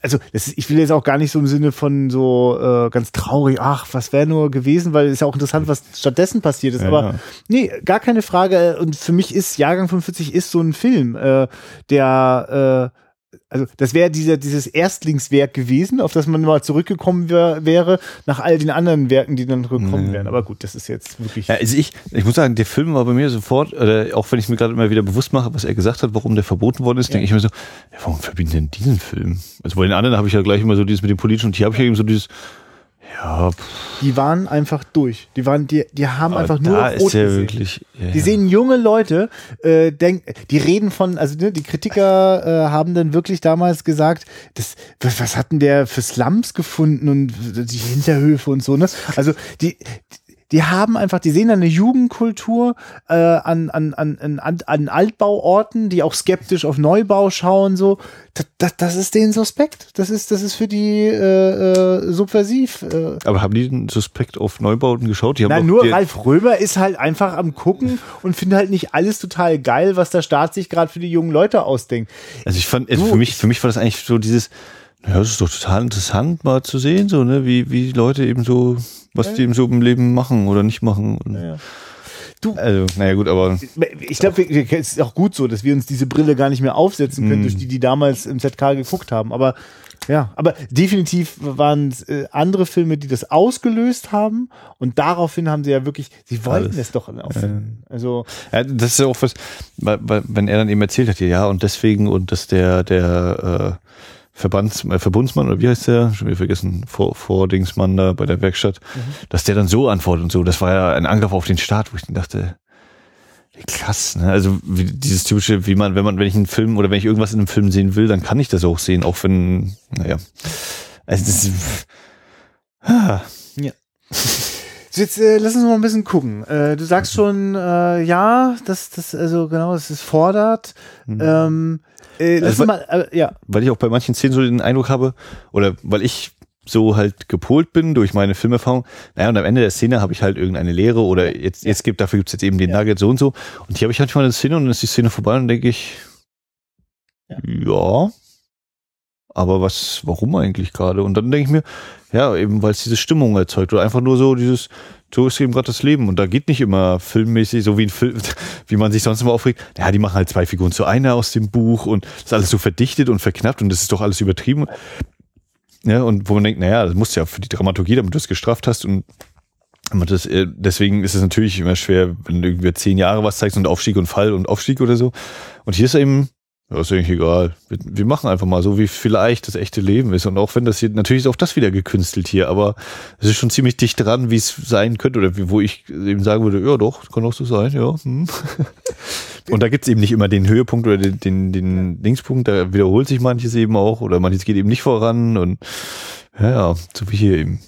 Speaker 2: also ist, ich will jetzt auch gar nicht so im Sinne von so äh, ganz traurig, ach, was wäre nur gewesen, weil es ist ja auch interessant, was stattdessen passiert ist. Ja. Aber nee, gar keine Frage. Und für mich ist Jahrgang 45 ist so ein Film, äh, der äh, also das wäre dieser, dieses Erstlingswerk gewesen, auf das man mal zurückgekommen wär, wäre, nach all den anderen Werken, die dann gekommen
Speaker 1: Mhm.
Speaker 2: wären. Aber gut, das ist jetzt wirklich.
Speaker 1: Ja, also ich, ich muss sagen, der Film war bei mir sofort, oder auch wenn ich mir gerade immer wieder bewusst mache, was er gesagt hat, warum der verboten worden ist, denke ich mir so, ja, warum verbieten denn diesen Film? Also bei den anderen habe ich ja gleich immer so dieses mit dem politischen und hier habe ich ja eben so dieses, ja, pff,
Speaker 2: Die waren einfach durch. Die waren, die, die haben
Speaker 1: aber
Speaker 2: einfach nur
Speaker 1: da ist ja
Speaker 2: gesehen.
Speaker 1: wirklich, ja,
Speaker 2: Die sehen junge Leute, äh, denk, die reden von, also ne, die Kritiker äh, haben dann wirklich damals gesagt, das, was, was hatten der für Slums gefunden und die Hinterhöfe und so, ne? Also die, die haben einfach, die sehen eine Jugendkultur äh, an, an, an, an, an Altbauorten, die auch skeptisch auf Neubau schauen, so. Das, das, das ist denen suspekt. Das ist, das ist für die äh, äh, subversiv. Äh.
Speaker 1: aber haben die den Suspekt auf Neubauten geschaut? Die haben
Speaker 2: Nein, nur
Speaker 1: die,
Speaker 2: Ralf Römer ist halt einfach am gucken und findet halt nicht alles total geil, was der Staat sich gerade für die jungen Leute ausdenkt.
Speaker 1: Also ich fand, also für mich, für mich war das eigentlich so dieses, ja, das ist doch total interessant mal zu sehen, so, ne, wie, wie Leute eben so, was die eben so im Leben machen oder nicht machen.
Speaker 2: Ja. Du-
Speaker 1: also, naja, gut, aber
Speaker 2: Ich glaube, es ist auch gut so, dass wir uns diese Brille gar nicht mehr aufsetzen können,
Speaker 1: Mm.
Speaker 2: durch die die damals im ZK geguckt haben. Aber ja, aber definitiv waren es äh, andere Filme, die das ausgelöst haben und daraufhin haben sie ja wirklich, sie wollten
Speaker 1: Alles.
Speaker 2: es doch auffinden. Also
Speaker 1: Ja, das ist ja auch was, weil, weil, wenn er dann eben erzählt hat, ja, und deswegen, und dass der, der äh, Verbands, äh, Verbundsmann, oder wie heißt der? Schon wieder vergessen, Vor, Vordingsmann da bei der Werkstatt, dass der dann so antwortet und so. Das war ja ein Angriff auf den Staat, wo ich dann dachte, krass, ne? Also wie, dieses typische, wie man, wenn man, wenn ich einen Film oder wenn ich irgendwas in einem Film sehen will, dann kann ich das auch sehen, auch wenn, naja. Also das ist, ah,
Speaker 2: So, Jetzt äh, lass uns mal ein bisschen gucken. Äh, du sagst schon, äh, ja, das, das, also genau, es ist fordert. Ähm, äh, lass
Speaker 1: Also,
Speaker 2: mal, äh, ja,
Speaker 1: weil ich auch bei manchen Szenen so den Eindruck habe, oder weil ich so halt gepolt bin durch meine Filmerfahrung, naja, und am Ende der Szene habe ich halt irgendeine Lehre oder jetzt, jetzt gibt, dafür gibt's jetzt eben den Nugget so und so. Und hier habe ich manchmal eine Szene und dann ist die Szene vorbei und dann denke ich,
Speaker 2: Ja.
Speaker 1: ja. Aber was, warum eigentlich gerade? Und dann denke ich mir, ja, eben weil es diese Stimmung erzeugt oder einfach nur so dieses, so ist eben gerade das Leben und da geht nicht immer filmmäßig, so wie ein Film, wie man sich sonst immer aufregt. Ja, die machen halt zwei Figuren zu einer aus dem Buch und das ist alles so verdichtet und verknappt und das ist doch alles übertrieben. Ja, und wo man denkt, naja, das muss ja für die Dramaturgie, damit du es gestrafft hast und das, äh, deswegen ist es natürlich immer schwer, wenn du irgendwie zehn Jahre was zeigst und Aufstieg und Fall und Aufstieg oder so. Und hier ist eben, ja, ist eigentlich egal. Wir, wir machen einfach mal so, wie vielleicht das echte Leben ist. Und auch wenn das hier, natürlich ist auch das wieder gekünstelt hier, aber es ist schon ziemlich dicht dran, wie es sein könnte oder wie, wo ich eben sagen würde, ja doch, kann auch so sein, ja. Hm. Und da gibt's eben nicht immer den Höhepunkt oder den, den, den Linkspunkt, da wiederholt sich manches eben auch oder manches geht eben nicht voran und ja, ja, so wie hier eben.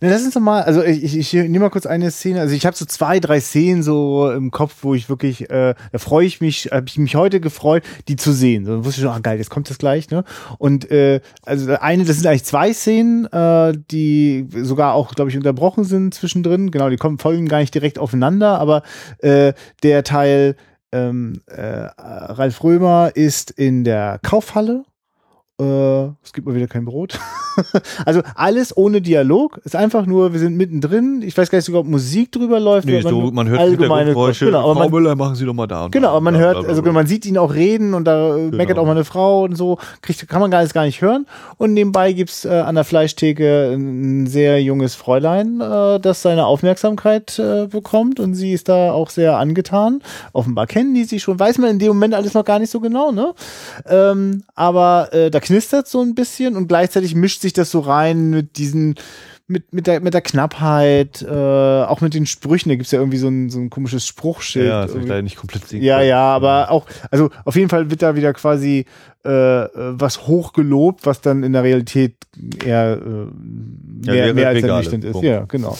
Speaker 2: Na, lass uns doch mal, also ich, ich, ich nehme mal kurz eine Szene, also ich habe so zwei, drei Szenen so im Kopf, wo ich wirklich, äh, da freue ich mich, habe ich mich heute gefreut, die zu sehen. So, wusste ich schon, ah geil, jetzt kommt das gleich, ne? Und äh, also eine, das sind eigentlich zwei Szenen, äh, die sogar auch, glaube ich, unterbrochen sind zwischendrin. Genau, die kommen folgen gar nicht direkt aufeinander, aber äh, der Teil ähm, äh, Ralf Römer ist in der Kaufhalle. Äh, es gibt mal wieder kein Brot. also alles ohne Dialog. Ist einfach nur, wir sind mittendrin. Ich weiß gar nicht sogar, ob Musik drüber läuft.
Speaker 1: Nee,
Speaker 2: oder
Speaker 1: so, man hört
Speaker 2: allgemeine
Speaker 1: Hintergrundgeräusche.
Speaker 2: Genau, aber
Speaker 1: Frau
Speaker 2: man,
Speaker 1: Müller, machen Sie doch mal da.
Speaker 2: genau,
Speaker 1: da
Speaker 2: aber man
Speaker 1: und
Speaker 2: hört, also man sieht ihn auch reden und da äh, meckert auch mal eine Frau und so. Kriegt, kann man gar nicht, gar nicht hören. Und nebenbei gibt's äh, an der Fleischtheke ein sehr junges Fräulein, äh, das seine Aufmerksamkeit äh, bekommt und sie ist da auch sehr angetan. Offenbar kennen die sich schon, weiß man in dem Moment alles noch gar nicht so genau, ne? Ähm, aber äh, da knistert so ein bisschen und gleichzeitig mischt sich das so rein mit diesen, mit, mit, der, mit der Knappheit, äh, auch mit den Sprüchen. Da gibt's ja irgendwie so ein, so ein komisches Spruchschild.
Speaker 1: Ja, das hab ich leider nicht komplett sehen
Speaker 2: Ja, ja, aber auch, also auf jeden Fall wird da wieder quasi äh, was hochgelobt, was dann in der Realität eher äh, mehr,
Speaker 1: wäre
Speaker 2: mehr als ernüchternd ist.
Speaker 1: Punkt.
Speaker 2: Ja, genau.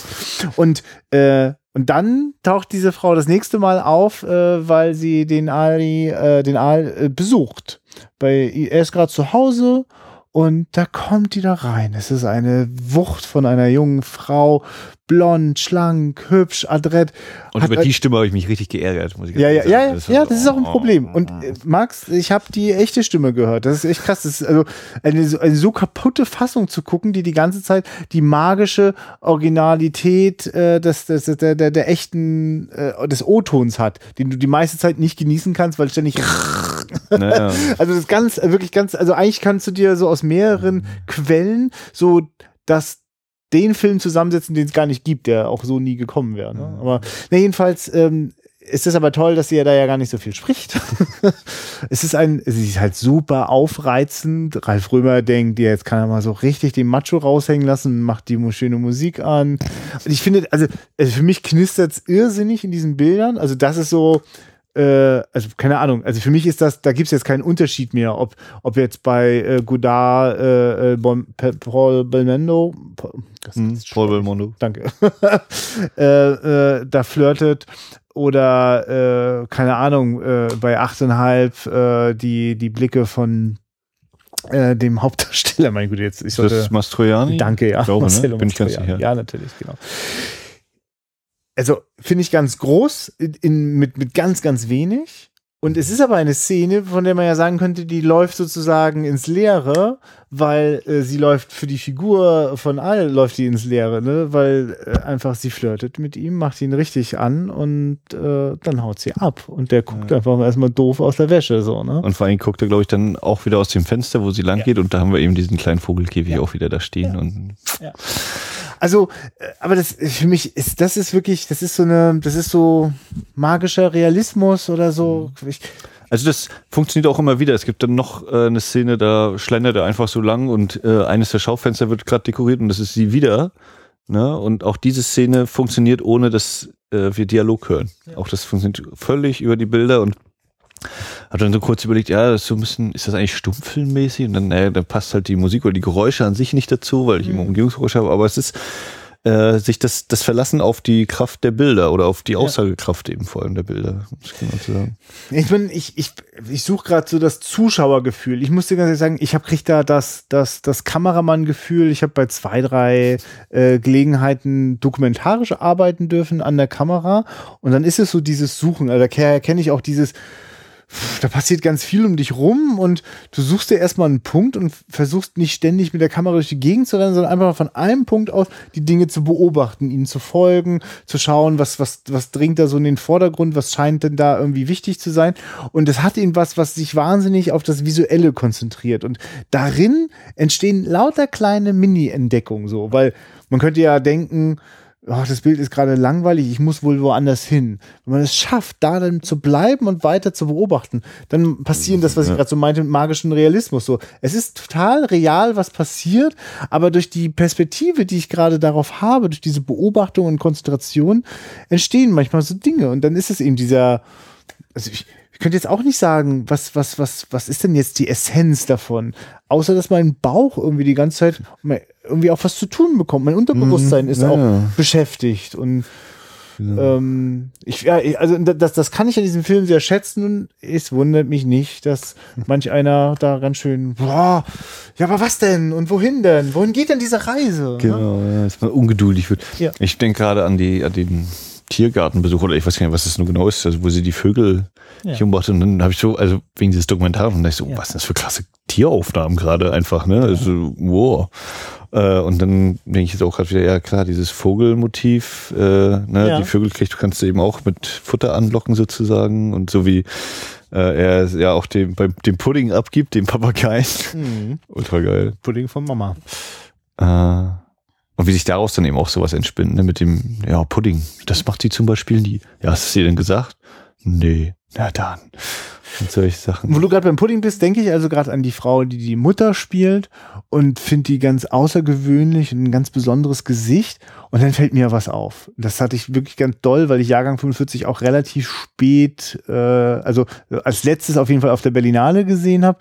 Speaker 2: Und, äh, und dann taucht diese Frau das nächste Mal auf, äh, weil sie den Ali, äh, den Aal äh, besucht. Bei, er ist gerade zu Hause und da kommt die da rein. Es ist eine Wucht von einer jungen Frau, blond, schlank, hübsch, adrett.
Speaker 1: Und über
Speaker 2: halt-
Speaker 1: die Stimme habe ich mich richtig geärgert, muss ich
Speaker 2: ja, ja,
Speaker 1: ehrlich
Speaker 2: ja,
Speaker 1: sagen.
Speaker 2: ja,
Speaker 1: Das
Speaker 2: ja, das ist auch ein
Speaker 1: oh.
Speaker 2: Problem. Und äh, Max, ich habe die echte Stimme gehört. Das ist echt krass. Das ist also eine, so- eine so kaputte Fassung zu gucken, die die ganze Zeit die magische Originalität äh, des, des, der, der, der echten, äh, des O-Tons hat, den du die meiste Zeit nicht genießen kannst, weil ständig
Speaker 1: Naja.
Speaker 2: Also das ist ganz, wirklich ganz, also eigentlich kannst du dir so aus mehreren Quellen so das den Film zusammensetzen, den es gar nicht gibt, der auch so nie gekommen wäre. Ne? Aber na, jedenfalls ähm, ist es aber toll, dass sie ja da ja gar nicht so viel spricht. es ist ein, es ist halt super aufreizend. Ralf Römer denkt, ja, jetzt kann er mal so richtig den Macho raushängen lassen, macht die schöne Musik an. Und ich finde, also, also für mich knistert es irrsinnig in diesen Bildern. Also das ist so, äh, also keine Ahnung, also für mich ist das, da gibt es jetzt keinen Unterschied mehr, ob, ob jetzt bei äh, Godard äh, äh, bon, Paul Belmondo,
Speaker 1: hm, Paul Belmondo.
Speaker 2: danke, äh, äh, da flirtet oder äh, keine Ahnung, bei 8,5 äh, die, die Blicke von äh, dem Hauptdarsteller, mein Gott, jetzt ich sollte,
Speaker 1: Das ist Mastroianni?
Speaker 2: Danke, ja.
Speaker 1: Ich glaube, ne? Bin ich ganz sicher.
Speaker 2: Ja, natürlich, genau. Also finde ich ganz groß, in, in, mit, mit ganz, ganz wenig. Und es ist aber eine Szene, von der man ja sagen könnte, die läuft sozusagen ins Leere, weil äh, sie läuft für die Figur von Al, läuft die ins Leere, ne? weil äh, einfach sie flirtet mit ihm, macht ihn richtig an und äh, dann haut sie ab. Und der guckt
Speaker 1: Ja.
Speaker 2: einfach erstmal doof aus der Wäsche, so, ne?
Speaker 1: Und vor allem guckt er, glaube ich, dann auch wieder aus dem Fenster, wo sie lang
Speaker 2: Ja.
Speaker 1: geht. Und da haben wir eben diesen kleinen Vogelkäfig
Speaker 2: Ja.
Speaker 1: auch wieder da stehen.
Speaker 2: Ja.
Speaker 1: Und
Speaker 2: Also, äh, aber das für mich ist, das ist wirklich, das ist so eine, das ist so magischer Realismus oder so. Ich,
Speaker 1: also das funktioniert auch immer wieder. Es gibt dann noch äh, eine Szene, da schlendert er einfach so lang und äh, eines der Schaufenster wird gerade dekoriert und das ist sie wieder. Ne? Und auch diese Szene funktioniert, ohne dass äh, wir Dialog hören. Auch das funktioniert völlig über die Bilder und hat dann so kurz überlegt, ja, das ist so ein bisschen, ist das eigentlich stummfilmmäßig? Und dann, naja, da passt halt die Musik oder die Geräusche an sich nicht dazu, weil ich immer Umgebungsgeräusche habe, aber es ist äh, sich das, das Verlassen auf die Kraft der Bilder oder auf die Aussagekraft eben vor allem der Bilder, kann man so sagen.
Speaker 2: ich bin, ich, ich, ich suche gerade so das Zuschauergefühl. Ich muss dir ganz ehrlich sagen, ich habe krieg da das, das, das Kameramann-Gefühl. Ich habe bei zwei, drei äh, Gelegenheiten dokumentarisch arbeiten dürfen an der Kamera. Und dann ist es so dieses Suchen. Also da ke- kenne ich auch dieses, da passiert ganz viel um dich rum und du suchst dir erstmal einen Punkt und versuchst nicht ständig mit der Kamera durch die Gegend zu rennen, sondern einfach von einem Punkt aus die Dinge zu beobachten, ihnen zu folgen, zu schauen, was, was, was dringt da so in den Vordergrund, was scheint denn da irgendwie wichtig zu sein. Und es hat ihn was, was sich wahnsinnig auf das Visuelle konzentriert. Und darin entstehen lauter kleine Mini-Entdeckungen so, weil man könnte ja denken, oh, das Bild ist gerade langweilig, ich muss wohl woanders hin. Wenn man es schafft, da dann zu bleiben und weiter zu beobachten, dann passieren das, was ich gerade so meinte, mit magischen Realismus. So, es ist total real, was passiert, aber durch die Perspektive, die ich gerade darauf habe, durch diese Beobachtung und Konzentration, entstehen manchmal so Dinge. Und dann ist es eben dieser, also ich könnte jetzt auch nicht sagen, was, was, was, was ist denn jetzt die Essenz davon? Außer, dass mein Bauch irgendwie die ganze Zeit irgendwie auch was zu tun bekommt. Mein Unterbewusstsein ist
Speaker 1: ja.
Speaker 2: auch beschäftigt und ähm, ich, ja, also das, das kann ich an diesem Film sehr schätzen und es wundert mich nicht, dass manch einer da ganz schön, boah, ja, aber was denn und wohin denn? Wohin geht denn diese Reise?
Speaker 1: Genau, ja, dass man ungeduldig wird.
Speaker 2: Ja.
Speaker 1: Ich denke gerade an die, an den Tiergartenbesuch oder ich weiß gar nicht, was das nur genau ist, also wo sie die Vögel
Speaker 2: Ja.
Speaker 1: nicht umbracht und dann habe ich so, also wegen dieses Dokumentars und dachte ich so,
Speaker 2: Ja.
Speaker 1: was sind das für klasse Tieraufnahmen gerade einfach, ne? Also, wow. Äh, und dann denke ich jetzt auch gerade wieder, ja klar, dieses Vogelmotiv, äh, ne,
Speaker 2: Ja.
Speaker 1: die Vögel kriegst du kannst du eben auch mit Futter anlocken sozusagen und so wie äh, er ja auch dem, beim, dem Pudding abgibt, dem Papageien.
Speaker 2: Mhm.
Speaker 1: Ultra geil.
Speaker 2: Pudding von Mama.
Speaker 1: Äh, und wie sich daraus dann eben auch sowas entspinnt, ne, mit dem, ja, Pudding. Das macht sie zum Beispiel nie. Ja, hast du ihr denn gesagt? Nee. Na dann. Und solche Sachen.
Speaker 2: Wo du gerade beim Pudding bist, denke ich also gerade an die Frau, die die Mutter spielt und finde die ganz außergewöhnlich und ein ganz besonderes Gesicht. Und dann fällt mir was auf. Das hatte ich wirklich ganz doll, weil ich Jahrgang 45 auch relativ spät, äh, also als letztes auf jeden Fall auf der Berlinale gesehen habe.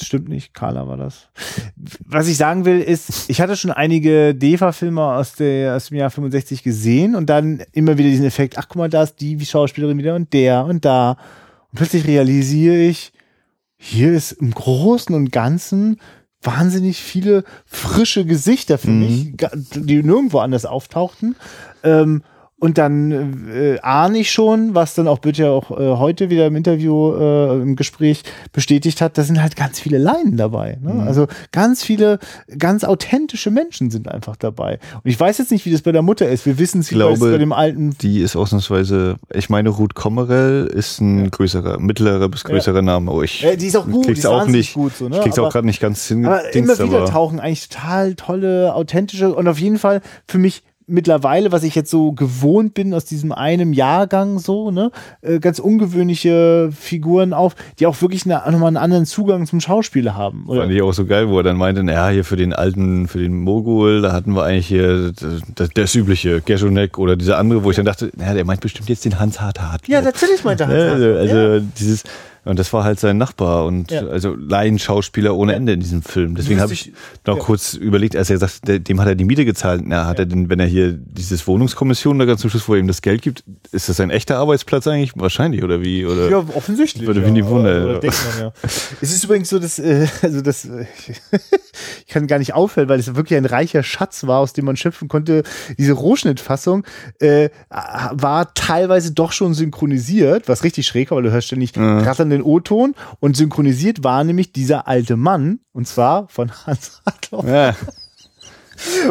Speaker 2: Stimmt nicht, Carla war das. Was ich sagen will, ist, ich hatte schon einige DEFA-Filme aus, der- aus dem Jahr 65 gesehen und dann immer wieder diesen Effekt, ach guck mal, da ist die Schauspielerin wieder und der und da. Und plötzlich realisiere ich, hier ist im Großen und Ganzen wahnsinnig viele frische Gesichter für
Speaker 1: Mhm.
Speaker 2: mich, die nirgendwo anders auftauchten. Ähm, Und dann äh, ahne ich schon, was dann auch Böttcher auch äh, heute wieder im Interview, äh, im Gespräch bestätigt hat, da sind halt ganz viele Laien dabei. Ne? Mhm. Also ganz viele, ganz authentische Menschen sind einfach dabei. Und ich weiß jetzt nicht, wie das bei der Mutter ist. Wir wissen es bei dem alten.
Speaker 1: Die ist ausnahmsweise, ich meine, Ruth Kommerell ist ein ja. größerer, mittlerer bis größerer ja. Name. Oh, ich
Speaker 2: ja, die ist auch gut, die ist
Speaker 1: auch nicht,
Speaker 2: gut. So, ne?
Speaker 1: Ich krieg's aber, auch gerade nicht ganz hin.
Speaker 2: Aber immer wieder tauchen eigentlich total tolle, authentische und auf jeden Fall für mich mittlerweile, was ich jetzt so gewohnt bin aus diesem einem Jahrgang so, ne, äh, ganz ungewöhnliche Figuren auf, die auch wirklich eine, nochmal einen anderen Zugang zum Schauspiel haben.
Speaker 1: Oder? Fand ich auch so geil, wo er dann meinte, ja, hier für den alten, für den Mogul, da hatten wir eigentlich hier das, das übliche, Geschonek oder dieser andere, wo ich dann dachte, ja, der meint bestimmt jetzt den Hans Harthardt.
Speaker 2: Ja, natürlich meint er Hans
Speaker 1: Harthardt. Also, also ja. dieses, und das war halt sein Nachbar und ja. also Laienschauspieler ohne Ende in diesem Film. Deswegen habe ich noch ja. kurz überlegt, als er gesagt, dem hat er die Miete gezahlt. Na, hat ja. er denn, wenn er hier dieses Wohnungskommission da ganz zum Schluss, wo er ihm das Geld gibt, ist das ein echter Arbeitsplatz eigentlich? Wahrscheinlich, oder wie? Oder
Speaker 2: ja, offensichtlich.
Speaker 1: Würde ja.
Speaker 2: wie
Speaker 1: Wunder. Oder,
Speaker 2: oder man, ja. es ist übrigens so, dass, äh, also das, äh, ich kann gar nicht auffällen, weil es wirklich ein reicher Schatz war, aus dem man schöpfen konnte. Diese Rohschnittfassung äh, war teilweise doch schon synchronisiert, was richtig schräg war, weil du hörst ständig mhm. Ratternde den O-Ton und synchronisiert war nämlich dieser alte Mann und zwar von Hans Hartloff. Ja.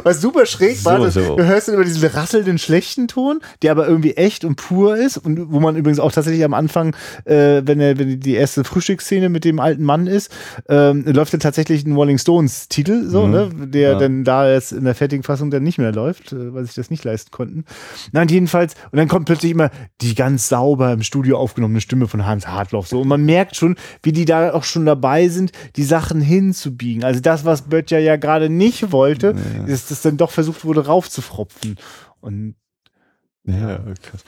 Speaker 2: Was super schräg war, so, so. du hörst dann über diesen rasselnden schlechten Ton, der aber irgendwie echt und pur ist und wo man übrigens auch tatsächlich am Anfang, äh, wenn, er, wenn die erste Frühstücksszene mit dem alten Mann ist, ähm, läuft dann tatsächlich ein Rolling Stones Titel, so, mhm. ne, der ja. dann da jetzt in der fertigen Fassung dann nicht mehr läuft, äh, weil sich das nicht leisten konnten. Nein, jedenfalls, und dann kommt plötzlich immer die ganz sauber im Studio aufgenommene Stimme von Hans Hartloff, so, und man merkt schon, wie die da auch schon dabei sind, die Sachen hinzubiegen. Also das, was Böttcher ja gerade nicht wollte, nee ja. dass das dann doch versucht wurde raufzufropfen. Und
Speaker 1: ja, krass.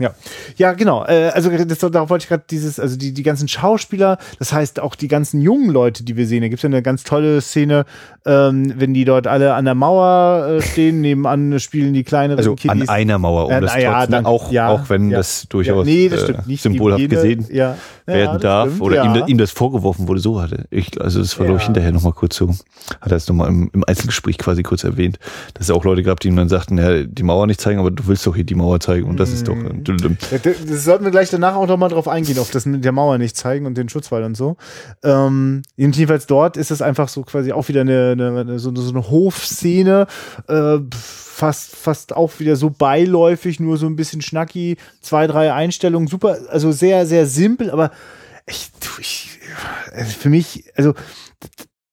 Speaker 2: Ja, ja, genau. Äh, also das, darauf wollte ich gerade dieses, also die, die ganzen Schauspieler, das heißt auch die ganzen jungen Leute, die wir sehen. Da gibt es ja eine ganz tolle Szene, ähm, wenn die dort alle an der Mauer äh, stehen, nebenan spielen die kleineren
Speaker 1: also Kiddies. an einer Mauer, um äh, das ja, trotzdem, dann, auch, ja, auch wenn ja, das durchaus
Speaker 2: nee, das stimmt nicht,
Speaker 1: symbolhaft jene, gesehen werden darf stimmt, oder ihm, ihm, das vorgeworfen wurde, so hatte ich, also das verlor ich hinterher nochmal kurz so, hat er es nochmal im, im Einzelgespräch quasi kurz erwähnt, dass es auch Leute gab, die ihm dann sagten, ja, die Mauer nicht zeigen, aber du willst doch hier die Mauer zeigen und das mhm. ist doch mhm.
Speaker 2: Das sollten wir gleich danach auch noch mal drauf eingehen, auf das mit der Mauer nicht zeigen und den Schutzwall und so. Ähm, jedenfalls dort ist es einfach so quasi auch wieder eine, eine so, so, eine Hofszene, äh, fast, fast auch wieder so beiläufig, nur so ein bisschen schnacki, zwei, drei Einstellungen, super, also sehr, sehr simpel, aber ich, ich also für mich, also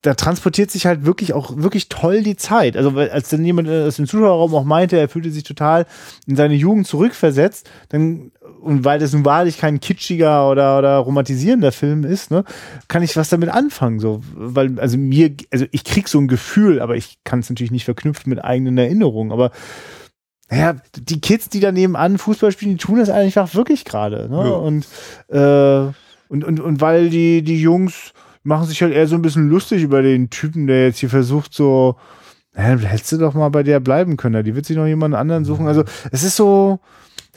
Speaker 2: da transportiert sich halt wirklich auch wirklich toll die Zeit. Also als dann jemand aus dem Zuschauerraum auch meinte, er fühlte sich total in seine Jugend zurückversetzt, dann und weil das nun wahrlich kein kitschiger oder, oder romantisierender Film ist, ne, kann ich was damit anfangen. So, weil, also mir, also ich krieg so ein Gefühl, aber ich kann es natürlich nicht verknüpfen mit eigenen Erinnerungen. Aber naja, die Kids, die da nebenan Fußball spielen, die tun das einfach wirklich gerade. Ne? Ja. Und, äh, und, und, und weil die, die Jungs machen sich halt eher so ein bisschen lustig über den Typen, der jetzt hier versucht, so, naja, hättest du doch mal bei der bleiben können. Die wird sich noch jemand anderen suchen. Also, es ist so,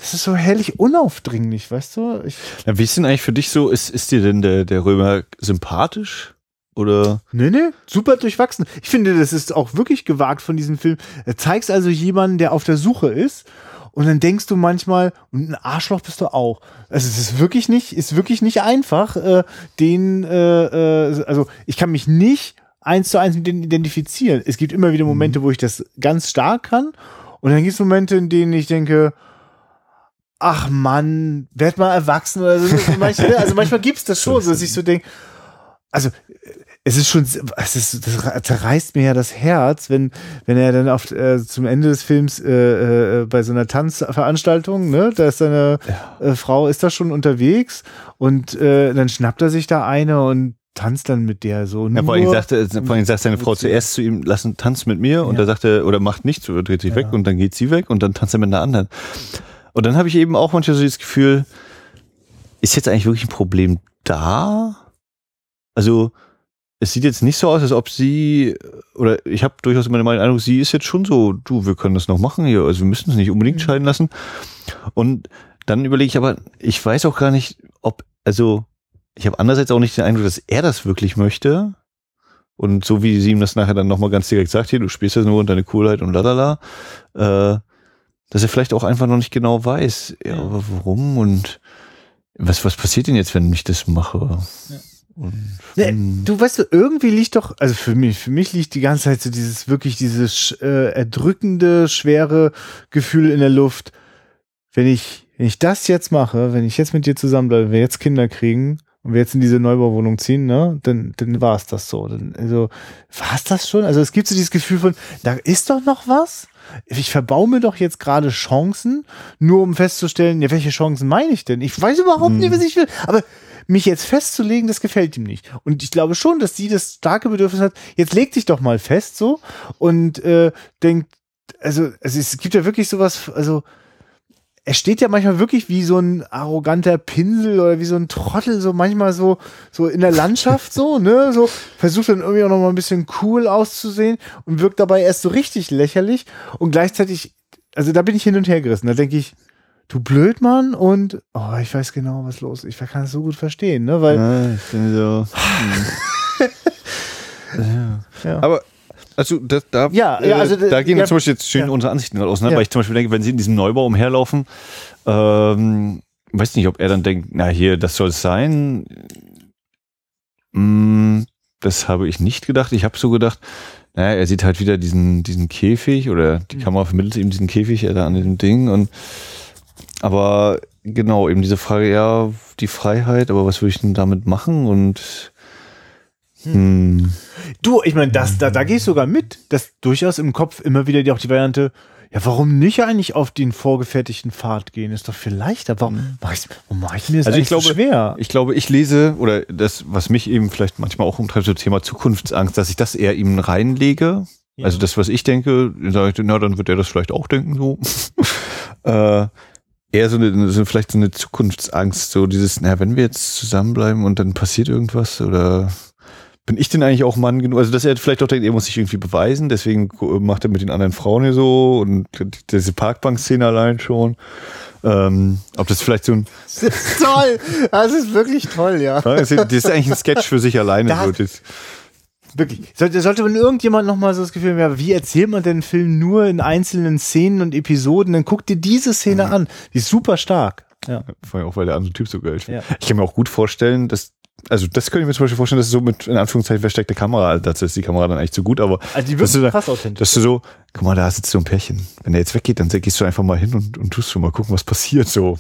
Speaker 2: es ist so herrlich unaufdringlich, weißt du? Ich
Speaker 1: ja, wie ist denn eigentlich für dich so? Ist, ist dir denn der, der Römer sympathisch? Oder?
Speaker 2: Nee, nee, super durchwachsen. Ich finde, das ist auch wirklich gewagt von diesem Film. Er zeigt also jemanden, der auf der Suche ist. Und dann denkst du manchmal, und ein Arschloch bist du auch. Also es ist wirklich nicht, ist wirklich nicht einfach, äh, den, äh, äh, also ich kann mich nicht eins zu eins mit denen identifizieren. Es gibt immer wieder Momente, mhm. wo ich das ganz stark kann. Und dann gibt es Momente, in denen ich denke, ach Mann, werd mal erwachsen oder so. Manchmal, also manchmal gibt's das schon, so dass ich so denke, also es ist schon, es ist, das zerreißt mir ja das Herz, wenn, wenn er dann auf, äh, zum Ende des Films äh, äh, bei so einer Tanzveranstaltung, ne, da ist seine ja. äh, Frau, ist da schon unterwegs und äh, dann schnappt er sich da eine und tanzt dann mit der so.
Speaker 1: Ja, vor allem sagte, vor allem sagt seine Frau zuerst zu ihm, lass einen Tanz mit mir und ja. da sagt er, oder macht nichts, oder dreht sich ja. weg und dann geht sie weg und dann tanzt er mit einer anderen. Und dann habe ich eben auch manchmal so das Gefühl, ist jetzt eigentlich wirklich ein Problem da? Also, es sieht jetzt nicht so aus, als ob sie, oder ich habe durchaus immer meine Meinung, sie ist jetzt schon so, du, wir können das noch machen hier, also wir müssen es nicht unbedingt mhm. scheiden lassen. Und dann überlege ich aber, ich weiß auch gar nicht, ob, also ich habe andererseits auch nicht den Eindruck, dass er das wirklich möchte. Und so wie sie ihm das nachher dann nochmal ganz direkt sagt, hier, du spielst jetzt nur unter deine Coolheit und lalala, äh, dass er vielleicht auch einfach noch nicht genau weiß, ja, aber warum und was, was passiert denn jetzt, wenn ich das mache? Ja.
Speaker 2: Ja, du weißt irgendwie liegt doch, also für mich, für mich liegt die ganze Zeit so dieses wirklich dieses äh, erdrückende, schwere Gefühl in der Luft. Wenn ich, wenn ich das jetzt mache, wenn ich jetzt mit dir zusammenbleibe, wenn wir jetzt Kinder kriegen und wir jetzt in diese Neubauwohnung ziehen, ne, dann, dann war es das so. Dann, also, war es das schon? Also es gibt so dieses Gefühl von, da ist doch noch was. Ich verbau mir doch jetzt gerade Chancen, nur um festzustellen, ja, welche Chancen meine ich denn? Ich weiß überhaupt hm. nicht, was ich will. Aber mich jetzt festzulegen, das gefällt ihm nicht. Und ich glaube schon, dass sie das starke Bedürfnis hat, jetzt leg dich doch mal fest so. Und äh, denkt, also, also es gibt ja wirklich sowas, also er steht ja manchmal wirklich wie so ein arroganter Pinsel oder wie so ein Trottel, so manchmal so, so in der Landschaft so, ne, so, versucht dann irgendwie auch noch mal ein bisschen cool auszusehen und wirkt dabei erst so richtig lächerlich. Und gleichzeitig, also da bin ich hin und her gerissen, da denke ich, du Blödmann und, oh, ich weiß genau, was los ist, ich kann es so gut verstehen, ne, weil. Ja, ich bin so.
Speaker 1: ja. ja. Aber also das, da,
Speaker 2: ja, ja, also,
Speaker 1: äh, da gehen ja, zum Beispiel jetzt schön unsere Ansichten aus, ne? weil ich zum Beispiel denke, wenn sie in diesem Neubau umherlaufen, ähm, weiß nicht, ob er dann denkt, na hier, das soll es sein. Mm, das habe ich nicht gedacht. Ich habe so gedacht, naja, er sieht halt wieder diesen, diesen Käfig oder die mhm. Kamera vermittelt ihm diesen Käfig er da an dem Ding und aber genau, eben diese Frage, ja, die Freiheit, aber was würde ich denn damit machen und
Speaker 2: hm. Du, ich meine, das, da, da gehe ich sogar mit, dass durchaus im Kopf immer wieder die, auch die Variante, ja, warum nicht eigentlich auf den vorgefertigten Pfad gehen? Ist doch viel leichter. Warum hm. mache ich, warum mach ich mir das also
Speaker 1: ich glaube, so schwer? Ich glaube, ich lese, oder das, was mich eben vielleicht manchmal auch umtreibt, so Thema Zukunftsangst, dass ich das eher ihm reinlege. Ja. Also das, was ich denke, sage ich, na, dann wird er das vielleicht auch denken, so. äh, eher so eine, so vielleicht so eine Zukunftsangst, so dieses, na, wenn wir jetzt zusammenbleiben und dann passiert irgendwas oder bin ich denn eigentlich auch Mann genug? Also, dass er vielleicht auch denkt, er muss sich irgendwie beweisen, deswegen macht er mit den anderen Frauen hier so und diese Parkbank-Szene allein schon. Ähm, ob das vielleicht so ein.
Speaker 2: Das ist toll! Das ist wirklich toll, ja.
Speaker 1: Das ist, eigentlich ein Sketch für sich alleine. Das, so.
Speaker 2: Wirklich. Sollte, sollte man irgendjemand nochmal so das Gefühl haben, wie erzählt man den Film nur in einzelnen Szenen und Episoden, dann guck dir diese Szene mhm. an. Die ist super stark.
Speaker 1: Ja. Vor allem auch, weil der andere Typ so geil ist. Ja. Ich kann mir auch gut vorstellen, dass also das könnte ich mir zum Beispiel vorstellen, dass es so mit, in Anführungszeichen, versteckte Kamera, dazu ist die Kamera dann eigentlich zu gut, aber.
Speaker 2: Also die wird
Speaker 1: du,
Speaker 2: authentisch.
Speaker 1: Dass du so, guck mal, da sitzt so ein Pärchen. Wenn der jetzt weggeht, dann gehst du einfach mal hin und, und tust schon mal gucken, was passiert so.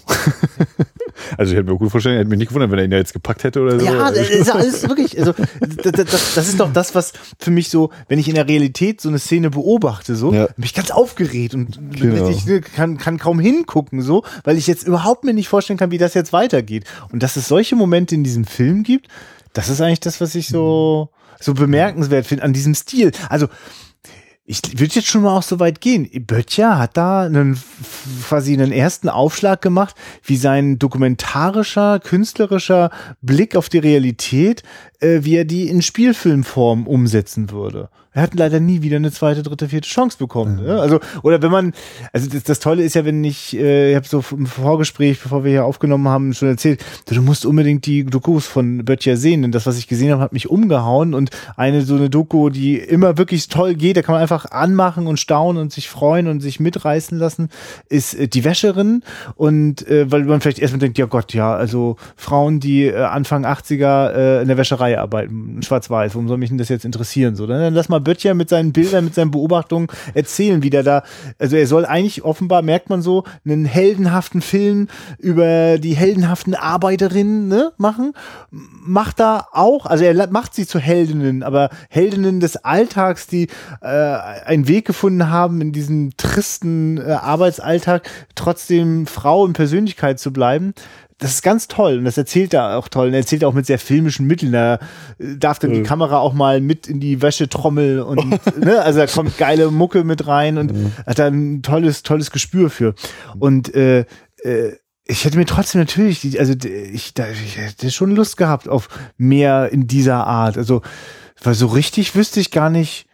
Speaker 1: also ich hätte mir gut vorstellen, hätte mich nicht gewundert, wenn er ihn ja jetzt gepackt hätte oder so.
Speaker 2: Ja, das ist alles wirklich, also das, das, das, ist doch das, was für mich so, wenn ich in der Realität so eine Szene beobachte, so, ja. bin ich ganz aufgeregt und genau. ich ne, kann, kann kaum hingucken, so, weil ich jetzt überhaupt mir nicht vorstellen kann, wie das jetzt weitergeht. Und dass es solche Momente in diesem Film gibt, das ist eigentlich das, was ich so, so bemerkenswert finde an diesem Stil. Also, ich würde jetzt schon mal auch so weit gehen. Böttcher hat da einen, quasi einen ersten Aufschlag gemacht, wie sein dokumentarischer, künstlerischer Blick auf die Realität, äh, wie er die in Spielfilmform umsetzen würde er hat leider nie wieder eine zweite, dritte, vierte Chance bekommen. Mhm. Ne? Also, oder wenn man, also das, das Tolle ist ja, wenn ich, äh, ich habe so im Vorgespräch, bevor wir hier aufgenommen haben, schon erzählt, du musst unbedingt die Dokus von Böttcher sehen, denn das, was ich gesehen habe, hat mich umgehauen und eine so eine Doku, die immer wirklich toll geht, da kann man einfach anmachen und staunen und sich freuen und sich mitreißen lassen, ist äh, die Wäscherin und äh, weil man vielleicht erstmal denkt, ja Gott, ja, also Frauen, die äh, Anfang 80er äh, in der Wäscherei arbeiten, schwarz-weiß, warum soll mich denn das jetzt interessieren? So, dann lass mal Böttcher mit seinen Bildern, mit seinen Beobachtungen erzählen, wie der da, also er soll eigentlich offenbar, merkt man so, einen heldenhaften Film über die heldenhaften Arbeiterinnen ne, machen. Macht da auch, also er macht sie zu Heldinnen, aber Heldinnen des Alltags, die äh, einen Weg gefunden haben, in diesem tristen äh, Arbeitsalltag trotzdem Frau in Persönlichkeit zu bleiben das ist ganz toll und das erzählt er auch toll und er erzählt auch mit sehr filmischen Mitteln. Da darf dann die Kamera auch mal mit in die Wäschetrommel und ne, also da kommt geile Mucke mit rein und mhm. hat da ein tolles, tolles Gespür für. Und äh, äh, ich hätte mir trotzdem natürlich, also ich, da, ich hätte schon Lust gehabt auf mehr in dieser Art. Also, weil so richtig wüsste ich gar nicht,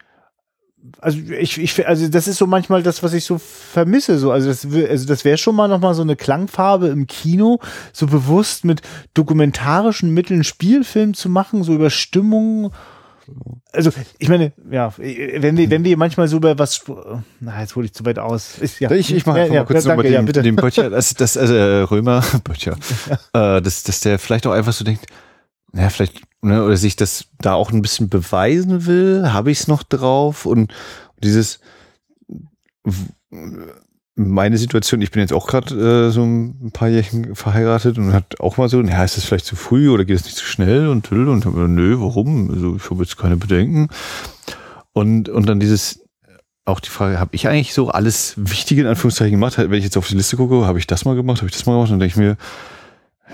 Speaker 2: also ich, ich, also das ist so manchmal das, was ich so vermisse. So, also das, also das wäre schon mal nochmal so eine Klangfarbe im Kino, so bewusst mit dokumentarischen Mitteln Spielfilm zu machen, so über Stimmung. Also, ich meine, ja, wenn wir, wenn wir manchmal so über was, na, jetzt hole ich zu weit aus. Ist, ja.
Speaker 1: Ich, ich mache
Speaker 2: ja,
Speaker 1: ja,
Speaker 2: ja,
Speaker 1: mal kurz
Speaker 2: danke,
Speaker 1: noch mit
Speaker 2: ja,
Speaker 1: dem Böttcher, das, das, also Römer, Böttcher, äh, dass, dass der vielleicht auch einfach so denkt, naja, vielleicht, ne, oder sich das da auch ein bisschen beweisen will, habe ich es noch drauf und dieses meine Situation, ich bin jetzt auch gerade äh, so ein paar Jährchen verheiratet und hat auch mal so, ja, ist das vielleicht zu früh oder geht es nicht zu schnell und und, und nö, warum? Also ich habe jetzt keine Bedenken. Und, und dann dieses, auch die Frage, habe ich eigentlich so alles Wichtige in Anführungszeichen gemacht? Wenn ich jetzt auf die Liste gucke, habe ich das mal gemacht, habe ich das mal gemacht? Dann denke ich mir,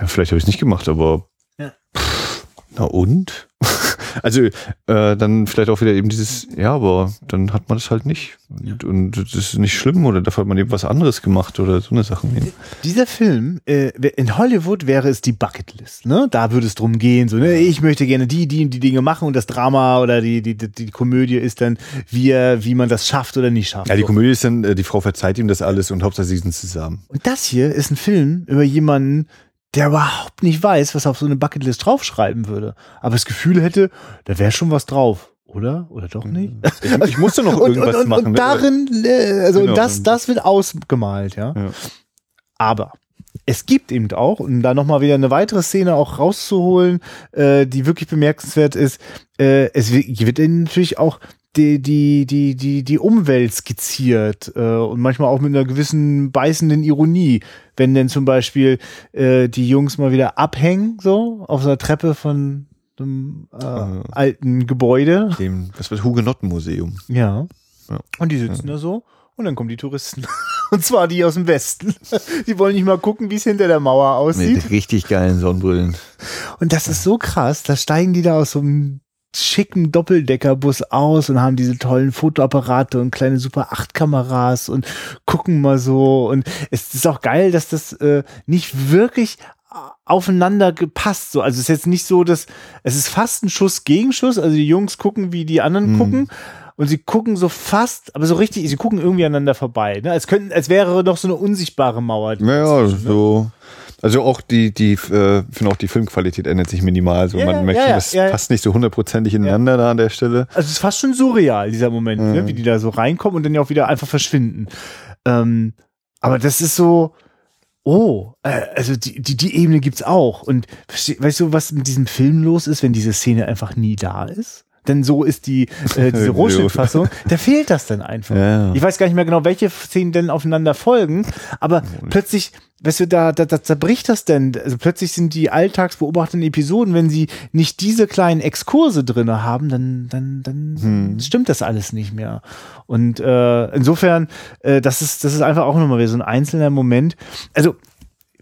Speaker 1: ja, vielleicht habe ich es nicht gemacht, aber na und? also äh, dann vielleicht auch wieder eben dieses, ja, aber dann hat man das halt nicht. Und, und das ist nicht schlimm oder dafür hat man eben was anderes gemacht oder so eine Sachen.
Speaker 2: Dieser Film, äh, in Hollywood wäre es die Bucketlist, ne? Da würde es drum gehen, so, ne? Ich möchte gerne die, die und die Dinge machen und das Drama oder die, die, die, die Komödie ist dann, wie, wie man das schafft oder nicht schafft.
Speaker 1: Ja, die. Komödie ist dann, äh, die Frau verzeiht ihm das alles und Hauptsache sie sind zusammen.
Speaker 2: Und das hier ist ein Film über jemanden, der überhaupt nicht weiß, was er auf so eine Bucketlist draufschreiben würde. Aber das Gefühl hätte, da wäre schon was drauf. Oder? Oder doch nicht?
Speaker 1: Ich, ich musste noch
Speaker 2: und,
Speaker 1: irgendwas
Speaker 2: und, und,
Speaker 1: machen.
Speaker 2: und
Speaker 1: ne?
Speaker 2: darin, äh, also
Speaker 1: Genau.
Speaker 2: und das, das wird ausgemalt, ja.
Speaker 1: Ja.
Speaker 2: Aber es gibt eben auch, um da nochmal wieder eine weitere Szene auch rauszuholen, äh, die wirklich bemerkenswert ist, äh, es wi- wird ihnen natürlich auch die, die, die, die, die Umwelt skizziert äh, und manchmal auch mit einer gewissen beißenden Ironie. Wenn denn zum Beispiel äh, die Jungs mal wieder abhängen, so auf so einer Treppe von einem äh,
Speaker 1: Äh.
Speaker 2: alten Gebäude.
Speaker 1: dem, was war das Hugenottenmuseum.
Speaker 2: Ja.
Speaker 1: Ja.
Speaker 2: Und die sitzen da so und dann kommen die Touristen. Und zwar die aus dem Westen. Die wollen nicht mal gucken, wie es hinter der Mauer aussieht.
Speaker 1: Mit richtig geilen Sonnenbrillen.
Speaker 2: Und das ist so krass. Da steigen die da aus so einem schicken Doppeldeckerbus aus und haben diese tollen Fotoapparate und kleine Super 8 Kameras und gucken mal so. Und es ist auch geil, dass das äh, nicht wirklich aufeinander gepasst. So, also es ist jetzt nicht so, dass es ist fast ein Schuss Gegenschuss. Also die Jungs gucken, wie die anderen
Speaker 1: Mhm.
Speaker 2: gucken. Und sie gucken so fast, aber so richtig, sie gucken irgendwie aneinander vorbei. Ne? Als könnten, als wäre noch so eine unsichtbare Mauer.
Speaker 1: Naja,
Speaker 2: dazwischen, ne?
Speaker 1: So. Also auch die, die, äh, finde auch die Filmqualität ändert sich minimal. So,
Speaker 2: Ja,
Speaker 1: man möchte
Speaker 2: ja,
Speaker 1: das
Speaker 2: ja.
Speaker 1: passt nicht so hundertprozentig ineinander da an der Stelle.
Speaker 2: Also es ist fast schon surreal, dieser Moment, ne? wie die da so reinkommen und dann ja auch wieder einfach verschwinden. Ähm, aber das ist so, oh, äh, also die, die, die Ebene gibt's auch. Und weißt du, was mit diesem Film los ist, wenn diese Szene einfach nie da ist? Denn so ist die äh, diese. Rohschnittfassung. Da fehlt das dann einfach.
Speaker 1: Ja.
Speaker 2: Ich weiß gar nicht mehr genau, welche Szenen denn aufeinander folgen, aber plötzlich, weißt du, da, da, da zerbricht das denn. Also plötzlich sind die alltagsbeobachtenden Episoden, wenn sie nicht diese kleinen Exkurse drinne haben, dann, dann, dann
Speaker 1: Hm.
Speaker 2: stimmt das alles nicht mehr. Und äh, insofern, äh, das ist, das ist einfach auch nochmal wieder so ein einzelner Moment. Also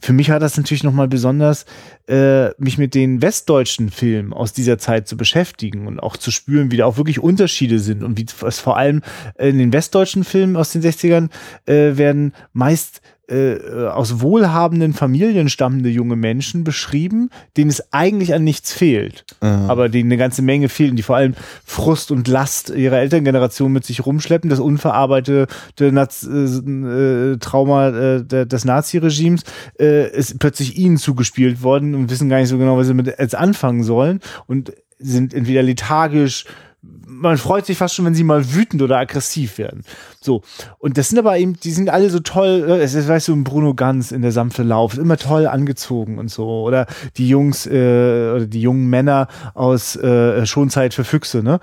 Speaker 2: für mich hat das natürlich nochmal besonders, äh, mich mit den westdeutschen Filmen aus dieser Zeit zu beschäftigen und auch zu spüren, wie da auch wirklich Unterschiede sind und wie es vor allem in den westdeutschen Filmen aus den 60ern äh, werden meist äh, aus wohlhabenden Familien stammende junge Menschen beschrieben, denen es eigentlich an nichts fehlt, aber denen eine ganze Menge fehlt und die vor allem Frust und Last ihrer Elterngeneration mit sich rumschleppen, das unverarbeitete Naz äh, äh, Trauma äh, des Naziregimes. Äh, ist plötzlich ihnen zugespielt worden und wissen gar nicht so genau, was sie mit jetzt anfangen sollen und sind entweder lethargisch, man freut sich fast schon, wenn sie mal wütend oder aggressiv werden. So. Und das sind aber eben, die sind alle so toll, äh, es ist, weißt du, ein Bruno Ganz in der sanfte Lauf, immer toll angezogen und so. Oder die Jungs, äh, oder die jungen Männer aus äh, Schonzeit für Füchse, ne?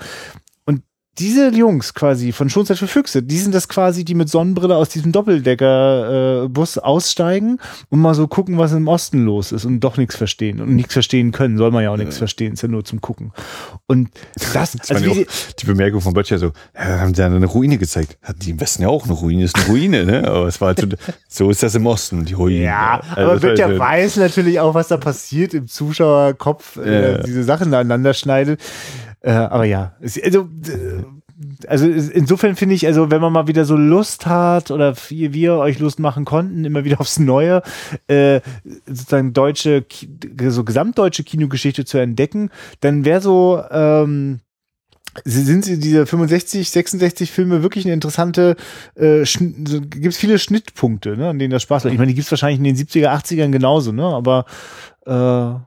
Speaker 2: Diese Jungs quasi von Schonzeit für Füchse, die sind das quasi, die mit Sonnenbrille aus diesem Doppeldecker-Bus aussteigen und mal so gucken, was im Osten los ist und doch nichts verstehen und nichts verstehen können. Soll man ja auch nichts verstehen, ist ja nur zum Gucken. Und das,
Speaker 1: Das
Speaker 2: also
Speaker 1: auch, die Bemerkung von Böttcher so, ja, haben sie ja eine Ruine gezeigt. Hat die im Westen ja auch eine Ruine, ist eine Ruine, ne? Aber es war halt so, so ist das im Osten, die Ruine.
Speaker 2: Ja,
Speaker 1: Also
Speaker 2: aber Böttcher weiß natürlich auch, was da passiert im Zuschauerkopf, äh,
Speaker 1: Ja.
Speaker 2: diese Sachen da aneinander schneidet. Äh, aber ja, also, äh, also insofern finde ich, also wenn man mal wieder so Lust hat oder wie wir euch Lust machen konnten, immer wieder aufs Neue, äh, sozusagen deutsche, so gesamtdeutsche Kinogeschichte zu entdecken, dann wäre so, ähm, sind sie diese 65, 66 Filme wirklich eine interessante, äh, so, gibt es viele Schnittpunkte, ne, an denen das Spaß macht. Ich meine, die gibt es wahrscheinlich in den 70er, 80ern genauso, ne, aber äh,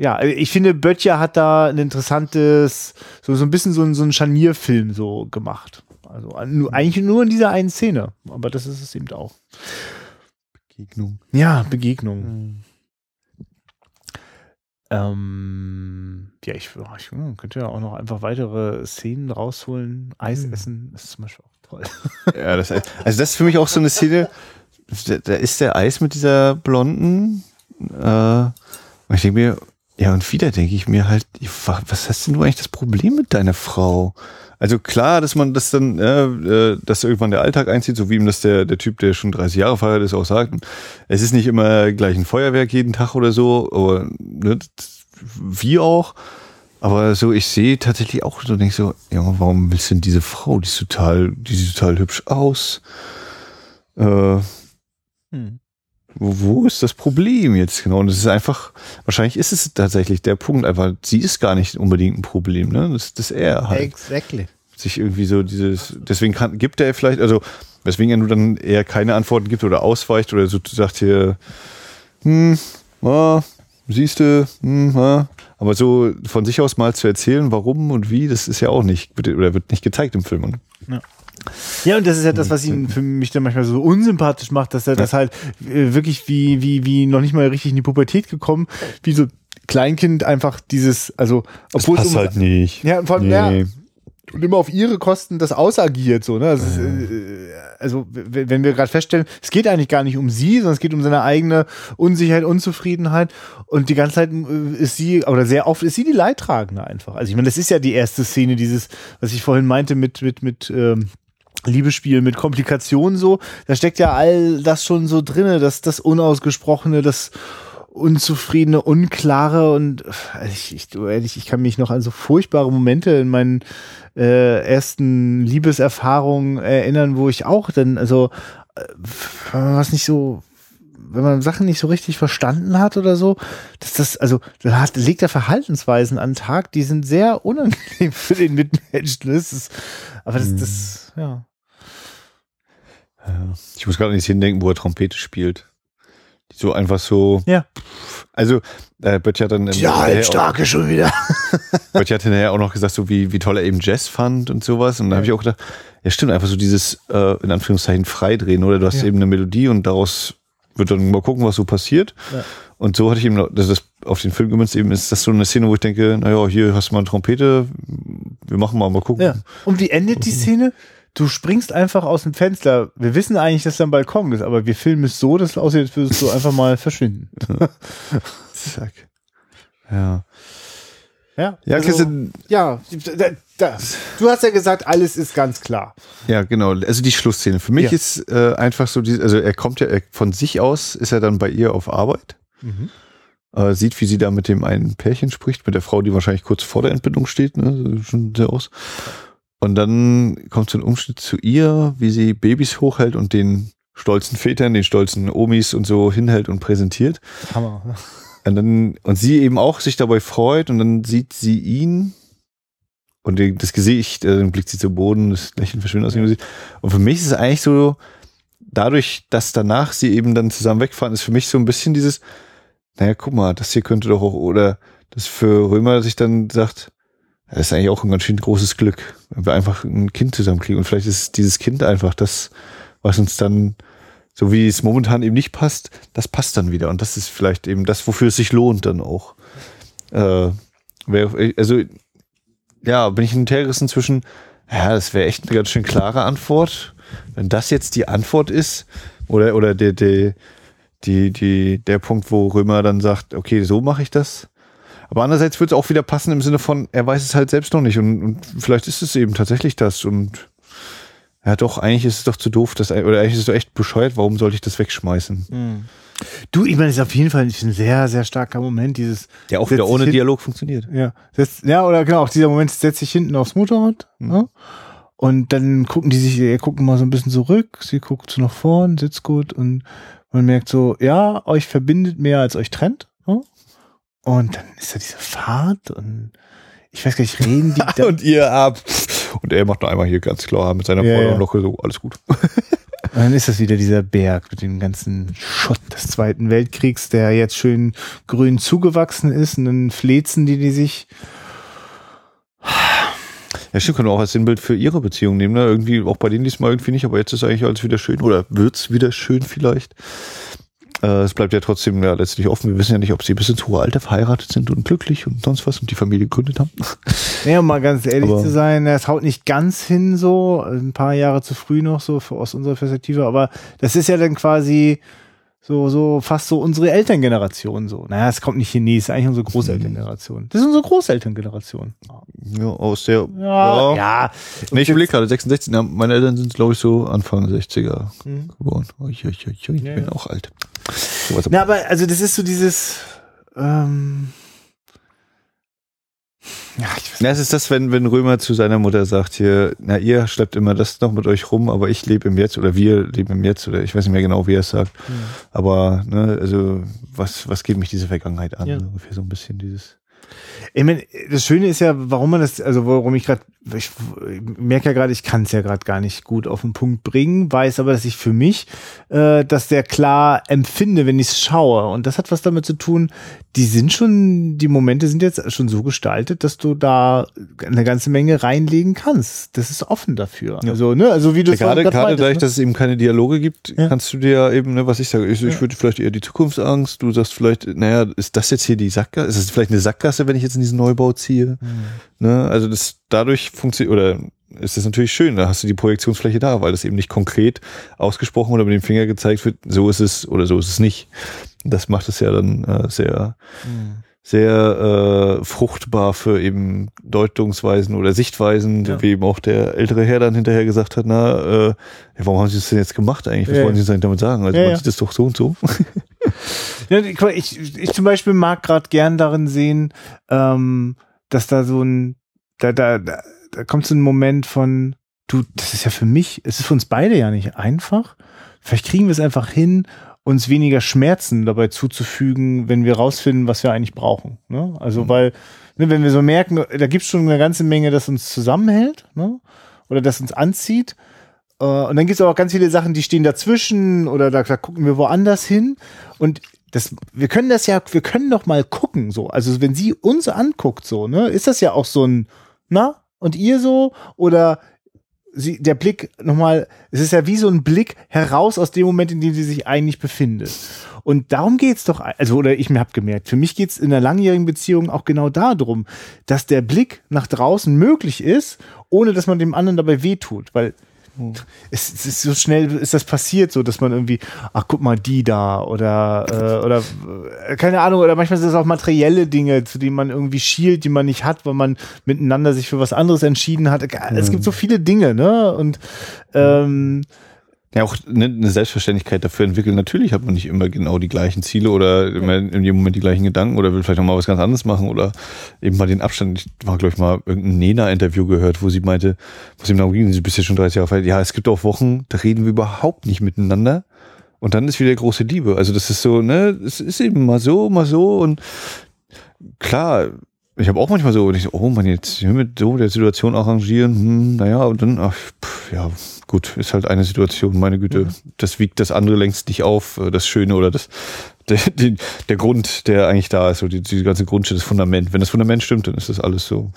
Speaker 2: ja, ich finde, Böttcher hat da ein interessantes, so, so ein bisschen so, ein- so ein Scharnierfilm so gemacht. Also nur, eigentlich nur in dieser einen Szene, aber das ist es eben auch.
Speaker 1: Begegnung.
Speaker 2: Ja, Begegnung. Ähm, ja, ich, ja, ich hm, könnte ja auch noch einfach weitere Szenen rausholen. Eis
Speaker 1: Hm.
Speaker 2: essen ist zum Beispiel auch toll.
Speaker 1: Ja, das, also das ist für mich auch so eine Szene, da, da ist der Eis mit dieser Blonden, äh, ich denke mir, ja, und wieder denke ich mir halt, wa- was hast denn du eigentlich das Problem mit deiner Frau? Also klar, dass man das dann, äh, dass irgendwann der Alltag einzieht, so wie ihm das der, der Typ, der schon 30 Jahre verheiratet ist, auch sagt. Es ist nicht immer gleich ein Feuerwerk jeden Tag oder so, aber ne, wie auch. Aber so, ich sehe tatsächlich auch so, denke so, ja, warum willst du denn diese Frau? Die ist total, die sieht total hübsch aus. Äh,
Speaker 2: Hm.
Speaker 1: Wo, ist das Problem jetzt genau? Und es ist einfach, wahrscheinlich ist es tatsächlich der Punkt, einfach, sie ist gar nicht unbedingt ein Problem, ne? Das, das ist er halt.
Speaker 2: Exactly.
Speaker 1: Sich irgendwie so dieses, deswegen kann, gibt er vielleicht, also, weswegen er nur dann eher keine Antworten gibt oder ausweicht oder so sagt hier, hm, ah, siehst du, hm, ah. aber so von sich aus mal zu erzählen, warum und wie, das ist ja auch nicht, wird- oder wird nicht gezeigt im Film. Ne?
Speaker 2: Ja, und das ist ja das, was ihn für mich dann manchmal so unsympathisch macht, dass er das halt äh, wirklich wie, wie, wie noch nicht mal richtig in die Pubertät gekommen, wie so Kleinkind einfach dieses, also,
Speaker 1: Das
Speaker 2: obwohl es
Speaker 1: passt
Speaker 2: um,
Speaker 1: halt nicht.
Speaker 2: ja, vor allem,
Speaker 1: Nee.
Speaker 2: ja, und immer auf ihre Kosten das ausagiert, so, ne? Also, es ist, äh, also wenn wir gerade feststellen, es geht eigentlich gar nicht um sie, sondern es geht um seine eigene Unsicherheit, Unzufriedenheit und die ganze Zeit äh, ist sie, oder sehr oft ist sie die Leidtragende einfach. Also ich meine, das ist ja die erste Szene, dieses, was ich vorhin meinte mit, mit, mit, ähm, Liebesspiel mit Komplikationen so, da steckt ja all das schon so drinne, das, das Unausgesprochene, das Unzufriedene, Unklare und also ich, ich, ehrlich, ich kann mich noch an so furchtbare Momente in meinen äh, ersten Liebeserfahrungen erinnern, wo ich auch dann, also äh, wenn man was nicht so, wenn man Sachen nicht so richtig verstanden hat oder so, dass das, also da hat, legt er Verhaltensweisen an den Tag, die sind sehr unangenehm für den Mitmenschen. Das ist, aber das, das, ja.
Speaker 1: Ja. Ich muss gerade an die Szene denken, wo er Trompete spielt. Die so einfach so.
Speaker 2: Ja.
Speaker 1: Also, äh, Böttcher hat dann. hinterher auch-
Speaker 2: schon wieder.
Speaker 1: Böttcher hat hinterher auch noch gesagt, so wie, wie toll er eben Jazz fand und sowas. Und da habe ich auch gedacht, ja, stimmt, einfach so dieses, äh, in Anführungszeichen, Freidrehen, oder? Du hast
Speaker 2: Ja.
Speaker 1: eben eine Melodie und daraus wird dann mal gucken, was so passiert.
Speaker 2: Ja.
Speaker 1: Und so hatte ich eben, noch- das ist auf den Film gemünzt, eben ist das so eine Szene, wo ich denke, naja, hier hast du mal eine Trompete, wir machen mal, mal gucken.
Speaker 2: Ja. Und wie endet die Szene? Du springst einfach aus dem Fenster. Wir wissen eigentlich, dass da ein Balkon ist, aber wir filmen es so, dass es aussieht, als würdest du einfach mal verschwinden.
Speaker 1: Zack. Ja.
Speaker 2: Ja,
Speaker 1: Ja,
Speaker 2: also,
Speaker 1: Christian,
Speaker 2: ja da, da. du hast ja gesagt, alles ist ganz klar.
Speaker 1: Ja, genau. Also die Schlussszene. Für mich
Speaker 2: Ja.
Speaker 1: ist äh, einfach so, die, also er kommt ja er, von sich aus, ist er dann bei ihr auf Arbeit, äh, sieht, wie sie da mit dem einen Pärchen spricht, mit der Frau, die wahrscheinlich kurz vor der Entbindung steht, ne, schon sehr aus. Und dann kommt so ein Umschnitt zu ihr, wie sie Babys hochhält und den stolzen Vätern, den stolzen Omis und so hinhält und präsentiert.
Speaker 2: Hammer.
Speaker 1: Und dann, und sie eben auch sich dabei freut und dann sieht sie ihn und das Gesicht, äh, dann blickt sie zu Boden, das Lächeln verschwindet aus dem Gesicht. Und für mich ist es eigentlich so, dadurch, dass danach sie eben dann zusammen wegfahren, ist für mich so ein bisschen dieses, naja, guck mal, das hier könnte doch auch, oder das für Römer sich dann sagt, das ist eigentlich auch ein ganz schön großes Glück, wenn wir einfach ein Kind zusammenkriegen. Und vielleicht ist dieses Kind einfach das, was uns dann, so wie es momentan eben nicht passt, das passt dann wieder. Und das ist vielleicht eben das, wofür es sich lohnt dann auch. Äh, also, ja, bin ich hin und her gerissen zwischen, ja, das wäre echt eine ganz schön klare Antwort. Wenn das jetzt die Antwort ist, oder, oder der, der, die, die, der Punkt, wo Römer dann sagt, okay, so mache ich das. Aber andererseits wird es auch wieder passen im Sinne von, er weiß es halt selbst noch nicht und, und vielleicht ist es eben tatsächlich das und ja doch, eigentlich ist es doch zu doof, dass, oder eigentlich ist es doch echt bescheuert, warum sollte ich das wegschmeißen?
Speaker 2: Du, ich meine, es ist auf jeden Fall ein sehr, sehr starker Moment, dieses.
Speaker 1: Der auch wieder ohne
Speaker 2: hin-
Speaker 1: Dialog funktioniert.
Speaker 2: Ja, setzt, ja, oder genau, auch dieser Moment setzt sich hinten aufs Motorrad. Ne? Und dann gucken die sich, er guckt mal so ein bisschen zurück, sie guckt so nach vorn, sitzt gut und man merkt so, ja, euch verbindet mehr als euch trennt. Und dann ist da diese Fahrt und ich weiß gar nicht, reden die da,
Speaker 1: und ihr ab. Und er macht noch einmal hier ganz klar mit seiner
Speaker 2: Ja,
Speaker 1: Freude
Speaker 2: ja.
Speaker 1: so, alles gut.
Speaker 2: Und dann ist das wieder dieser Berg mit dem ganzen Schott des Zweiten Weltkriegs, der jetzt schön grün zugewachsen ist und dann flezen die, die sich.
Speaker 1: Ja, stimmt, kann man auch als Sinnbild für ihre Beziehung nehmen. Ne? Irgendwie, auch bei denen diesmal irgendwie nicht, aber jetzt ist eigentlich alles wieder schön oder wird's wieder schön vielleicht. Äh, es bleibt ja trotzdem ja letztlich offen. Wir wissen ja nicht, ob sie bis ins hohe Alter verheiratet sind und glücklich und sonst was und die Familie gegründet haben.
Speaker 2: Ja, um mal ganz ehrlich aber zu sein, es haut nicht ganz hin so, ein paar Jahre zu früh noch so aus unserer Perspektive, aber das ist ja dann quasi so, so fast so unsere Elterngeneration so. Naja, es kommt nicht hin, es ist eigentlich unsere Großelterngeneration. Das ist unsere Großelterngeneration.
Speaker 1: Ja, aus der,
Speaker 2: ja. ja. ja.
Speaker 1: Nee, ich überlege gerade, 66, ja, meine Eltern sind, glaube ich, so Anfang 60er mhm. geboren. Ich, ich, ich, ich ja, bin auch alt.
Speaker 2: Na, aber also das ist so dieses, ähm,
Speaker 1: ja, ich ja, es ist das, wenn, wenn Römer zu seiner Mutter sagt hier, na, ihr schleppt immer das noch mit euch rum, aber ich lebe im Jetzt oder wir leben im Jetzt oder ich weiß nicht mehr genau, wie er es sagt. Ja. Aber, ne, also, was, was geht mich diese Vergangenheit an? Ja. Ungefähr so ein bisschen dieses.
Speaker 2: Ich meine, das Schöne ist ja, warum man das, also warum ich gerade, ich merke ja gerade, ich kann es ja gerade gar nicht gut auf den Punkt bringen, weiß aber, dass ich für mich äh, das sehr klar empfinde, wenn ich es schaue. Und das hat was damit zu tun, die sind schon, die Momente sind jetzt schon so gestaltet, dass du da eine ganze Menge reinlegen kannst. Das ist offen dafür. Ja. Also, ne, also wie du
Speaker 1: ja, gerade, gerade dadurch, ne? dass es eben keine Dialoge gibt, ja. kannst du dir eben, ne, was ich sage, ich, ich würde vielleicht eher die Zukunftsangst, du sagst vielleicht, naja, ist das jetzt hier die Sackgasse? Ist es vielleicht eine Sackgasse, wenn ich jetzt in diesen Neubau ziehe? Mhm. Ne, also das dadurch funktioniert, oder ist das natürlich schön, da hast du die Projektionsfläche da, weil das eben nicht konkret ausgesprochen oder mit dem Finger gezeigt wird, so ist es oder so ist es nicht. Das macht es ja dann äh, sehr, mhm. sehr äh, fruchtbar für eben Deutungsweisen oder Sichtweisen, ja. wie eben auch der ältere Herr dann hinterher gesagt hat, na, äh, ja, warum haben Sie das denn jetzt gemacht eigentlich? Was ja. wollen Sie denn damit sagen? Also man sieht das doch so und so.
Speaker 2: ich, ich zum Beispiel mag gerade gern darin sehen, ähm, dass da so ein, da, da, da da kommt so ein Moment von, du, das ist ja für mich, es ist für uns beide ja nicht einfach. Vielleicht kriegen wir es einfach hin, uns weniger Schmerzen dabei zuzufügen, wenn wir rausfinden, was wir eigentlich brauchen. Ne? Also, mhm. weil, ne, wenn wir so merken, da gibt es schon eine ganze Menge, das uns zusammenhält, ne? Oder das uns anzieht. Äh, und dann gibt es auch ganz viele Sachen, die stehen dazwischen oder da, da gucken wir woanders hin. Und das, wir können das ja, wir können doch mal gucken, so. Also, wenn sie uns anguckt, so, ne, ist das ja auch so ein, na, und ihr so? Oder sie, der Blick nochmal, es ist ja wie so ein Blick heraus aus dem Moment, in dem sie sich eigentlich befindet. Und darum geht's doch, also, oder ich mir hab gemerkt, für mich geht's in einer langjährigen Beziehung auch genau darum, dass der Blick nach draußen möglich ist, ohne dass man dem anderen dabei wehtut. Weil es, es, ist so schnell ist das passiert, so dass man irgendwie, ach guck mal die da oder äh, oder äh, keine Ahnung oder manchmal sind es auch materielle Dinge, zu denen man irgendwie schielt, die man nicht hat, weil man miteinander sich für was anderes entschieden hat. Es gibt so viele Dinge, ne? Und ähm,
Speaker 1: ja, auch eine, eine Selbstverständlichkeit dafür entwickeln. Natürlich hat man nicht immer genau die gleichen Ziele oder immer in jedem Moment die gleichen Gedanken oder will vielleicht noch mal was ganz anderes machen oder eben mal den Abstand. Ich war, glaube ich, mal irgendein Nena-Interview gehört, wo sie meinte, was ihm darum ging, sie bist ja schon 30 Jahre alt. Ja, es gibt auch Wochen, da reden wir überhaupt nicht miteinander. Und dann ist wieder große Liebe. Also das ist so, ne, es ist eben mal so, mal so und klar, ich habe auch manchmal so, ich so, oh man, jetzt mit so der Situation arrangieren, hm, naja, und dann, ach, pff, ja, gut, ist halt eine Situation, meine Güte, mhm. das wiegt das andere längst nicht auf, äh, das Schöne oder das, der, der, der Grund, der eigentlich da ist, so die, die ganze Grundstelle, das Fundament. Wenn das Fundament stimmt, dann ist das alles so. Mhm.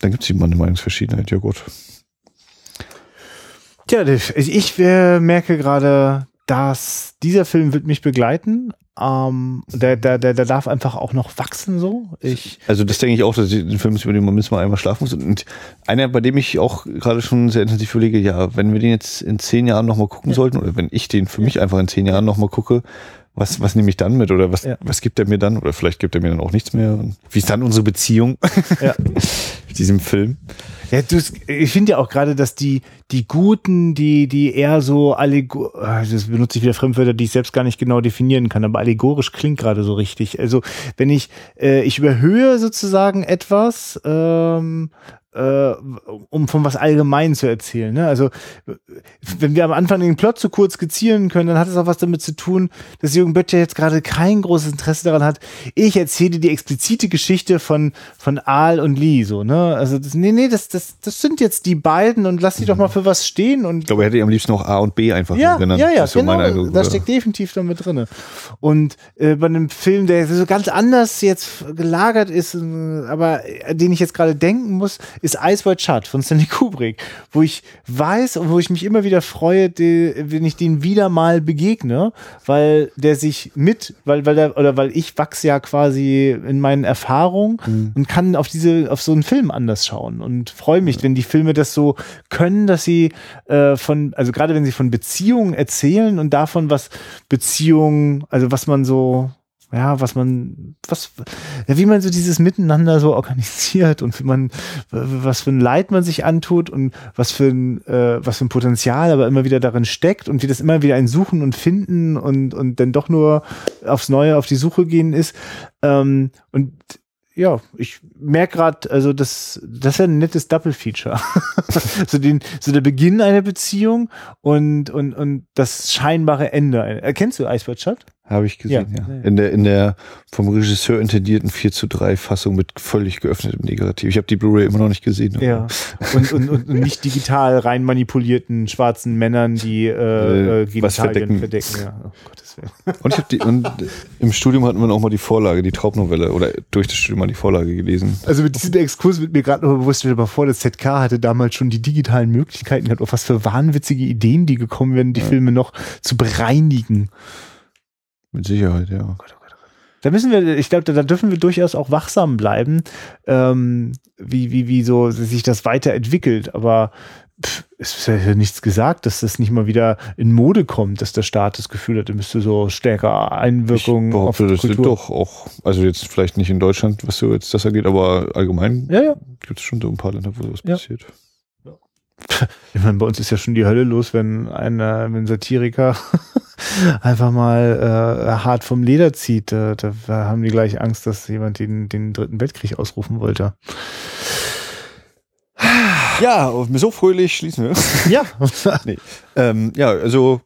Speaker 1: Dann gibt es immer eine Meinungsverschiedenheit, ja gut.
Speaker 2: Tja, ich äh, merke gerade, dass dieser Film wird mich begleiten, ähm, der, der, der, der darf einfach auch noch wachsen so. Ich
Speaker 1: also das denke ich auch, dass ich den Film über den man mal einmal schlafen muss. Und einer, bei dem ich auch gerade schon sehr intensiv überlege, ja, wenn wir den jetzt in zehn Jahren nochmal gucken ja. sollten, oder wenn ich den für mich einfach in zehn Jahren nochmal gucke, was, was nehme ich dann mit? Oder was, ja. was gibt er mir dann? Oder vielleicht gibt er mir dann auch nichts mehr. Und wie ist dann unsere Beziehung ja. mit diesem Film?
Speaker 2: Ja, du, ich finde ja auch gerade, dass die, die Guten, die, die eher so allegorisch, ah, das benutze ich wieder Fremdwörter, die ich selbst gar nicht genau definieren kann, aber allegorisch klingt gerade so richtig. Also, wenn ich, äh, ich überhöhe sozusagen etwas, ähm, äh, um von was allgemein zu erzählen. Ne? Also wenn wir am Anfang den Plot zu kurz skizzieren können, dann hat es auch was damit zu tun, dass Jürgen Böttcher jetzt gerade kein großes Interesse daran hat. Ich erzähle die explizite Geschichte von von Aal und Lee so. Ne? Also das, nee nee, das das das sind jetzt die beiden und lass die doch mal für was stehen. Und
Speaker 1: ich glaube, er hätte am liebsten auch A und B einfach
Speaker 2: ja,
Speaker 1: genannt.
Speaker 2: Ja ja,
Speaker 1: das so
Speaker 2: genau.
Speaker 1: Eindruck,
Speaker 2: da steckt definitiv damit drinne. Und äh, bei einem Film, der so ganz anders jetzt gelagert ist, äh, aber äh, den ich jetzt gerade denken muss, ist Ice White Shut von Stanley Kubrick, wo ich weiß und wo ich mich immer wieder freue, die, wenn ich den wieder mal begegne, weil der sich mit, weil, weil der, oder weil ich wachse ja quasi in meinen Erfahrungen
Speaker 1: Mhm.
Speaker 2: und kann auf diese, auf so einen Film anders schauen und freue mich, wenn die Filme das so können, dass sie äh, von, also gerade wenn sie von Beziehungen erzählen und davon, was Beziehungen, also was man so ja, was man, was, ja, wie man so dieses Miteinander so organisiert und wie man, was für ein Leid man sich antut und was für ein, äh, was für ein Potenzial aber immer wieder darin steckt und wie das immer wieder ein Suchen und Finden und, und dann doch nur aufs Neue auf die Suche gehen ist. Ähm, und ja, ich merke gerade, also das, das ist ein nettes Double-Feature. so, den, so der Beginn einer Beziehung und, und, und das scheinbare Ende. Erkennst du Iceberg Shot?
Speaker 1: Habe ich gesehen,
Speaker 2: Ja.
Speaker 1: ja. In der, in der vom Regisseur intendierten 4 zu 3 Fassung mit völlig geöffnetem Negativ. Ich habe die Blu-ray immer noch nicht gesehen.
Speaker 2: Ja. Und, und, und nicht digital rein manipulierten schwarzen Männern, die äh,
Speaker 1: Äh,
Speaker 2: äh,
Speaker 1: was verdecken.
Speaker 2: verdecken. Ja, oh Gottes Willen.
Speaker 1: Und ich habe die, und im Studium hatten wir auch mal die Vorlage, die Traubnovelle, oder durch das Studium mal die Vorlage gelesen.
Speaker 2: Also mit diesem Exkurs wird mir gerade noch bewusst, stell dir mal vor, das ZK hatte damals schon die digitalen Möglichkeiten gehabt, auf was für wahnwitzige Ideen die gekommen wären, die Filme noch zu bereinigen.
Speaker 1: Mit Sicherheit, ja.
Speaker 2: Da müssen wir, ich glaube, da, da dürfen wir durchaus auch wachsam bleiben, ähm, wie, wie, wie so sich das weiterentwickelt. Aber pff, es ist ja nichts gesagt, dass das nicht mal wieder in Mode kommt, dass der Staat das Gefühl hat, er müsste so stärker Einwirkungen
Speaker 1: ich
Speaker 2: auf
Speaker 1: behaupte, das sind
Speaker 2: Kultur.
Speaker 1: doch auch, also jetzt vielleicht nicht in Deutschland, was so jetzt das angeht, aber allgemein
Speaker 2: Ja, ja.
Speaker 1: gibt es schon so ein paar Länder, wo sowas
Speaker 2: Ja.
Speaker 1: passiert.
Speaker 2: Ich meine, bei uns ist ja schon die Hölle los, wenn ein, äh, wenn ein Satiriker einfach mal äh, hart vom Leder zieht. Da, da haben die gleich Angst, dass jemand den, den dritten Weltkrieg ausrufen wollte.
Speaker 1: Ja, so fröhlich schließen wir.
Speaker 2: Ja.
Speaker 1: nee. ähm, ja, also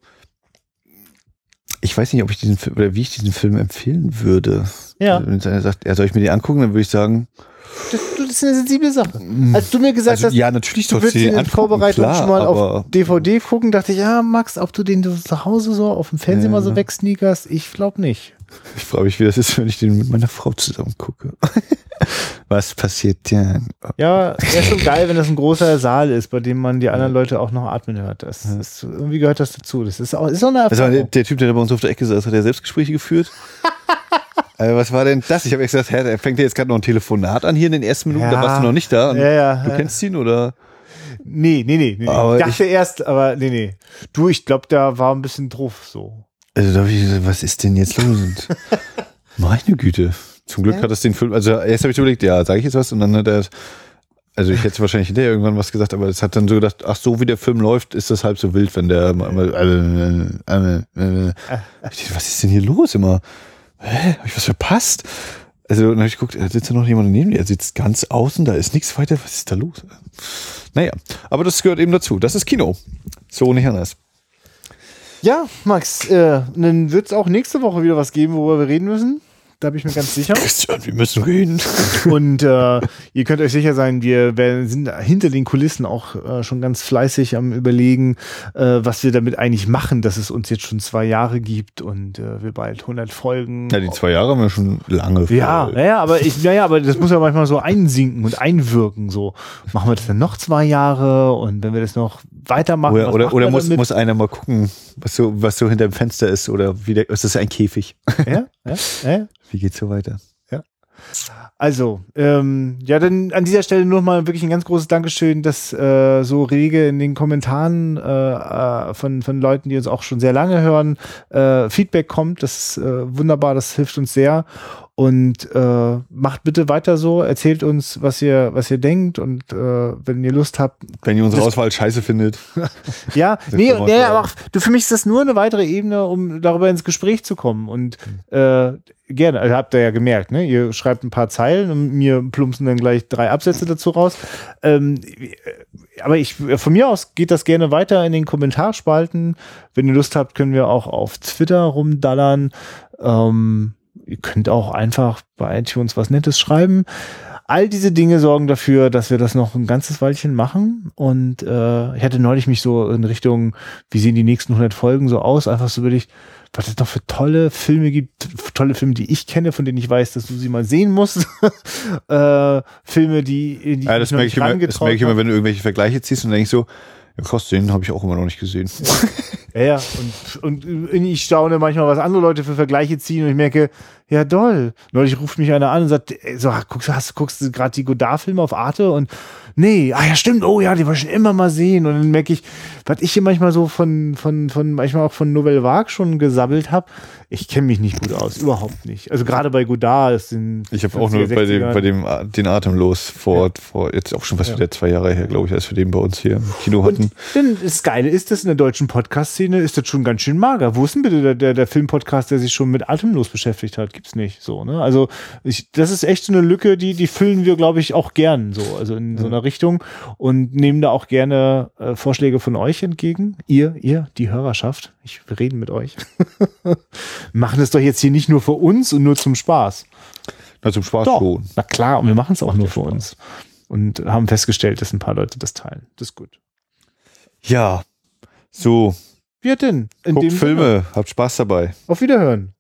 Speaker 1: ich weiß nicht, ob ich diesen Film oder wie ich diesen Film empfehlen würde.
Speaker 2: Ja.
Speaker 1: Wenn einer sagt, ja, soll ich mir den angucken, dann würde ich sagen,
Speaker 2: Das, das ist eine sensible Sache. Als du mir gesagt
Speaker 1: also,
Speaker 2: hast,
Speaker 1: ja, natürlich
Speaker 2: du willst in
Speaker 1: angucken,
Speaker 2: Vorbereitung
Speaker 1: klar,
Speaker 2: schon mal auf DVD gucken, dachte ich, ja, Max, ob du den so zu Hause so auf dem Fernseher
Speaker 1: Ja.
Speaker 2: mal so wegsneakerst, ich glaube nicht.
Speaker 1: Ich frage mich, wie das ist, wenn ich den mit meiner Frau zusammen gucke. Was passiert denn?
Speaker 2: Ja, wäre schon geil, wenn das ein großer Saal ist, bei dem man die anderen Leute auch noch atmen hört. Das, das, irgendwie gehört das dazu. Das ist auch, ist auch eine
Speaker 1: Also
Speaker 2: Erfahrung.
Speaker 1: der, der Typ, der da bei uns auf der Ecke saß, hat ja Selbstgespräche geführt. Also was war denn das? Ich habe gesagt, hä, der fängt ja jetzt gerade noch ein Telefonat an hier in den ersten Minuten, da
Speaker 2: Ja.
Speaker 1: warst du noch nicht da.
Speaker 2: Ja, ja,
Speaker 1: Du kennst ihn oder?
Speaker 2: Nee, nee, nee. nee.
Speaker 1: Aber
Speaker 2: ich dachte erst, aber nee, nee. Du, ich glaube, da war ein bisschen drauf so.
Speaker 1: Also da hab ich gesagt, was ist denn jetzt los? Meine Güte. Zum Glück
Speaker 2: Ja.
Speaker 1: hat es den Film, also erst habe ich überlegt, ja, sage ich jetzt was? Und dann hat er, also ich hätte wahrscheinlich hinterher irgendwann was gesagt, aber es hat dann so gedacht, ach so, wie der Film läuft, ist das halb so wild, wenn der äh, äh, äh, äh. Was ist denn hier los immer? Hä, habe ich was verpasst? Also dann habe ich geguckt, da sitzt ja noch jemand neben dir, er sitzt ganz außen, da ist nichts weiter, was ist da los? Naja, aber das gehört eben dazu. Das ist Kino. So nicht anders.
Speaker 2: Ja, Max, äh, dann wird es auch nächste Woche wieder was geben, worüber wir reden müssen. Da bin ich mir ganz sicher.
Speaker 1: Christian, wir müssen reden.
Speaker 2: Und äh, ihr könnt euch sicher sein, wir sind hinter den Kulissen auch äh, schon ganz fleißig am Überlegen, äh, was wir damit eigentlich machen, dass es uns jetzt schon zwei Jahre gibt und äh, wir bald 100 Folgen.
Speaker 1: Ja, die zwei Jahre haben wir schon lange.
Speaker 2: Ja,
Speaker 1: voll.
Speaker 2: ja, ja, aber ich, ja, ja, aber das muss ja manchmal so einsinken und einwirken. So machen wir das dann noch zwei Jahre und wenn wir das noch weitermachen,
Speaker 1: Oder, oder, oder muss,
Speaker 2: damit?
Speaker 1: muss einer mal gucken, was so, was so hinter dem Fenster ist oder wie der, ist das ein Käfig?
Speaker 2: ja, ja, ja.
Speaker 1: Wie geht's so weiter?
Speaker 2: Also, ähm, ja, dann an dieser Stelle nur mal wirklich ein ganz großes Dankeschön, dass äh, so rege in den Kommentaren äh, äh, von, von Leuten, die uns auch schon sehr lange hören, äh, Feedback kommt. Das ist äh, wunderbar, das hilft uns sehr. Und äh, macht bitte weiter so, erzählt uns, was ihr, was ihr denkt und äh, wenn ihr Lust habt.
Speaker 1: Wenn ihr unsere Auswahl scheiße findet.
Speaker 2: ja, nee, nee, aber auch, du, für mich ist das nur eine weitere Ebene, um darüber ins Gespräch zu kommen. Und äh, gerne, also habt ihr ja gemerkt, ne? Ihr schreibt ein paar Zeilen und mir plumpsen dann gleich drei Absätze dazu raus. Ähm, aber ich, von mir aus geht das gerne weiter in den Kommentarspalten. Wenn ihr Lust habt, können wir auch auf Twitter rumdallern. Ähm, ihr könnt auch einfach bei iTunes was Nettes schreiben. All diese Dinge sorgen dafür, dass wir das noch ein ganzes Weilchen machen. Und äh, ich hatte neulich mich so in Richtung, wie sehen die nächsten 100 Folgen so aus, einfach so überlegt, was es noch für tolle Filme gibt, tolle Filme, die ich kenne, von denen ich weiß, dass du sie mal sehen musst. äh, Filme, die,
Speaker 1: die ja, das merke ich, immer, das merke ich immer, wenn du irgendwelche Vergleiche ziehst und denkst so, den habe ich auch immer noch nicht gesehen.
Speaker 2: Ja, ja. Und, und ich staune manchmal, was andere Leute für Vergleiche ziehen und ich merke, ja, doll. Neulich ruft mich einer an und sagt, so, guckst, hast, guckst du gerade die Godard-Filme auf Arte und nee, ah ja, stimmt, oh ja, die wollte ich schon immer mal sehen. Und dann merke ich, was ich hier manchmal so von, von, von, manchmal auch von Nouvelle Vague schon gesabbelt habe, ich kenne mich nicht gut aus, überhaupt nicht. Also gerade bei Godard ist den.
Speaker 1: Ich habe auch nur bei dem, bei dem den Atemlos vor, ja. vor jetzt auch schon fast ja. wieder zwei Jahre her, glaube ich, als wir den bei uns hier im Kino hatten. Und
Speaker 2: denn das Geile ist, dass in der deutschen Podcast-Szene ist das schon ganz schön mager. Wo ist denn bitte der, der, der Filmpodcast, der sich schon mit Atemlos beschäftigt hat? Gibt's nicht so, ne? Also ich, das ist echt so eine Lücke, die, die füllen wir, glaube ich, auch gern so, also in so einer Richtung und nehmen da auch gerne äh, Vorschläge von euch entgegen. Ihr, ihr, die Hörerschaft. Ich wir reden mit euch. machen es doch jetzt hier nicht nur für uns und nur zum Spaß.
Speaker 1: Na, zum Spaß doch. schon.
Speaker 2: Na klar, und wir machen es auch nur für Spaß. uns. Und haben festgestellt, dass ein paar Leute das teilen. Das ist gut.
Speaker 1: Ja, so.
Speaker 2: Wie denn?
Speaker 1: In Guckt Filme, Sinne. habt Spaß dabei.
Speaker 2: Auf Wiederhören.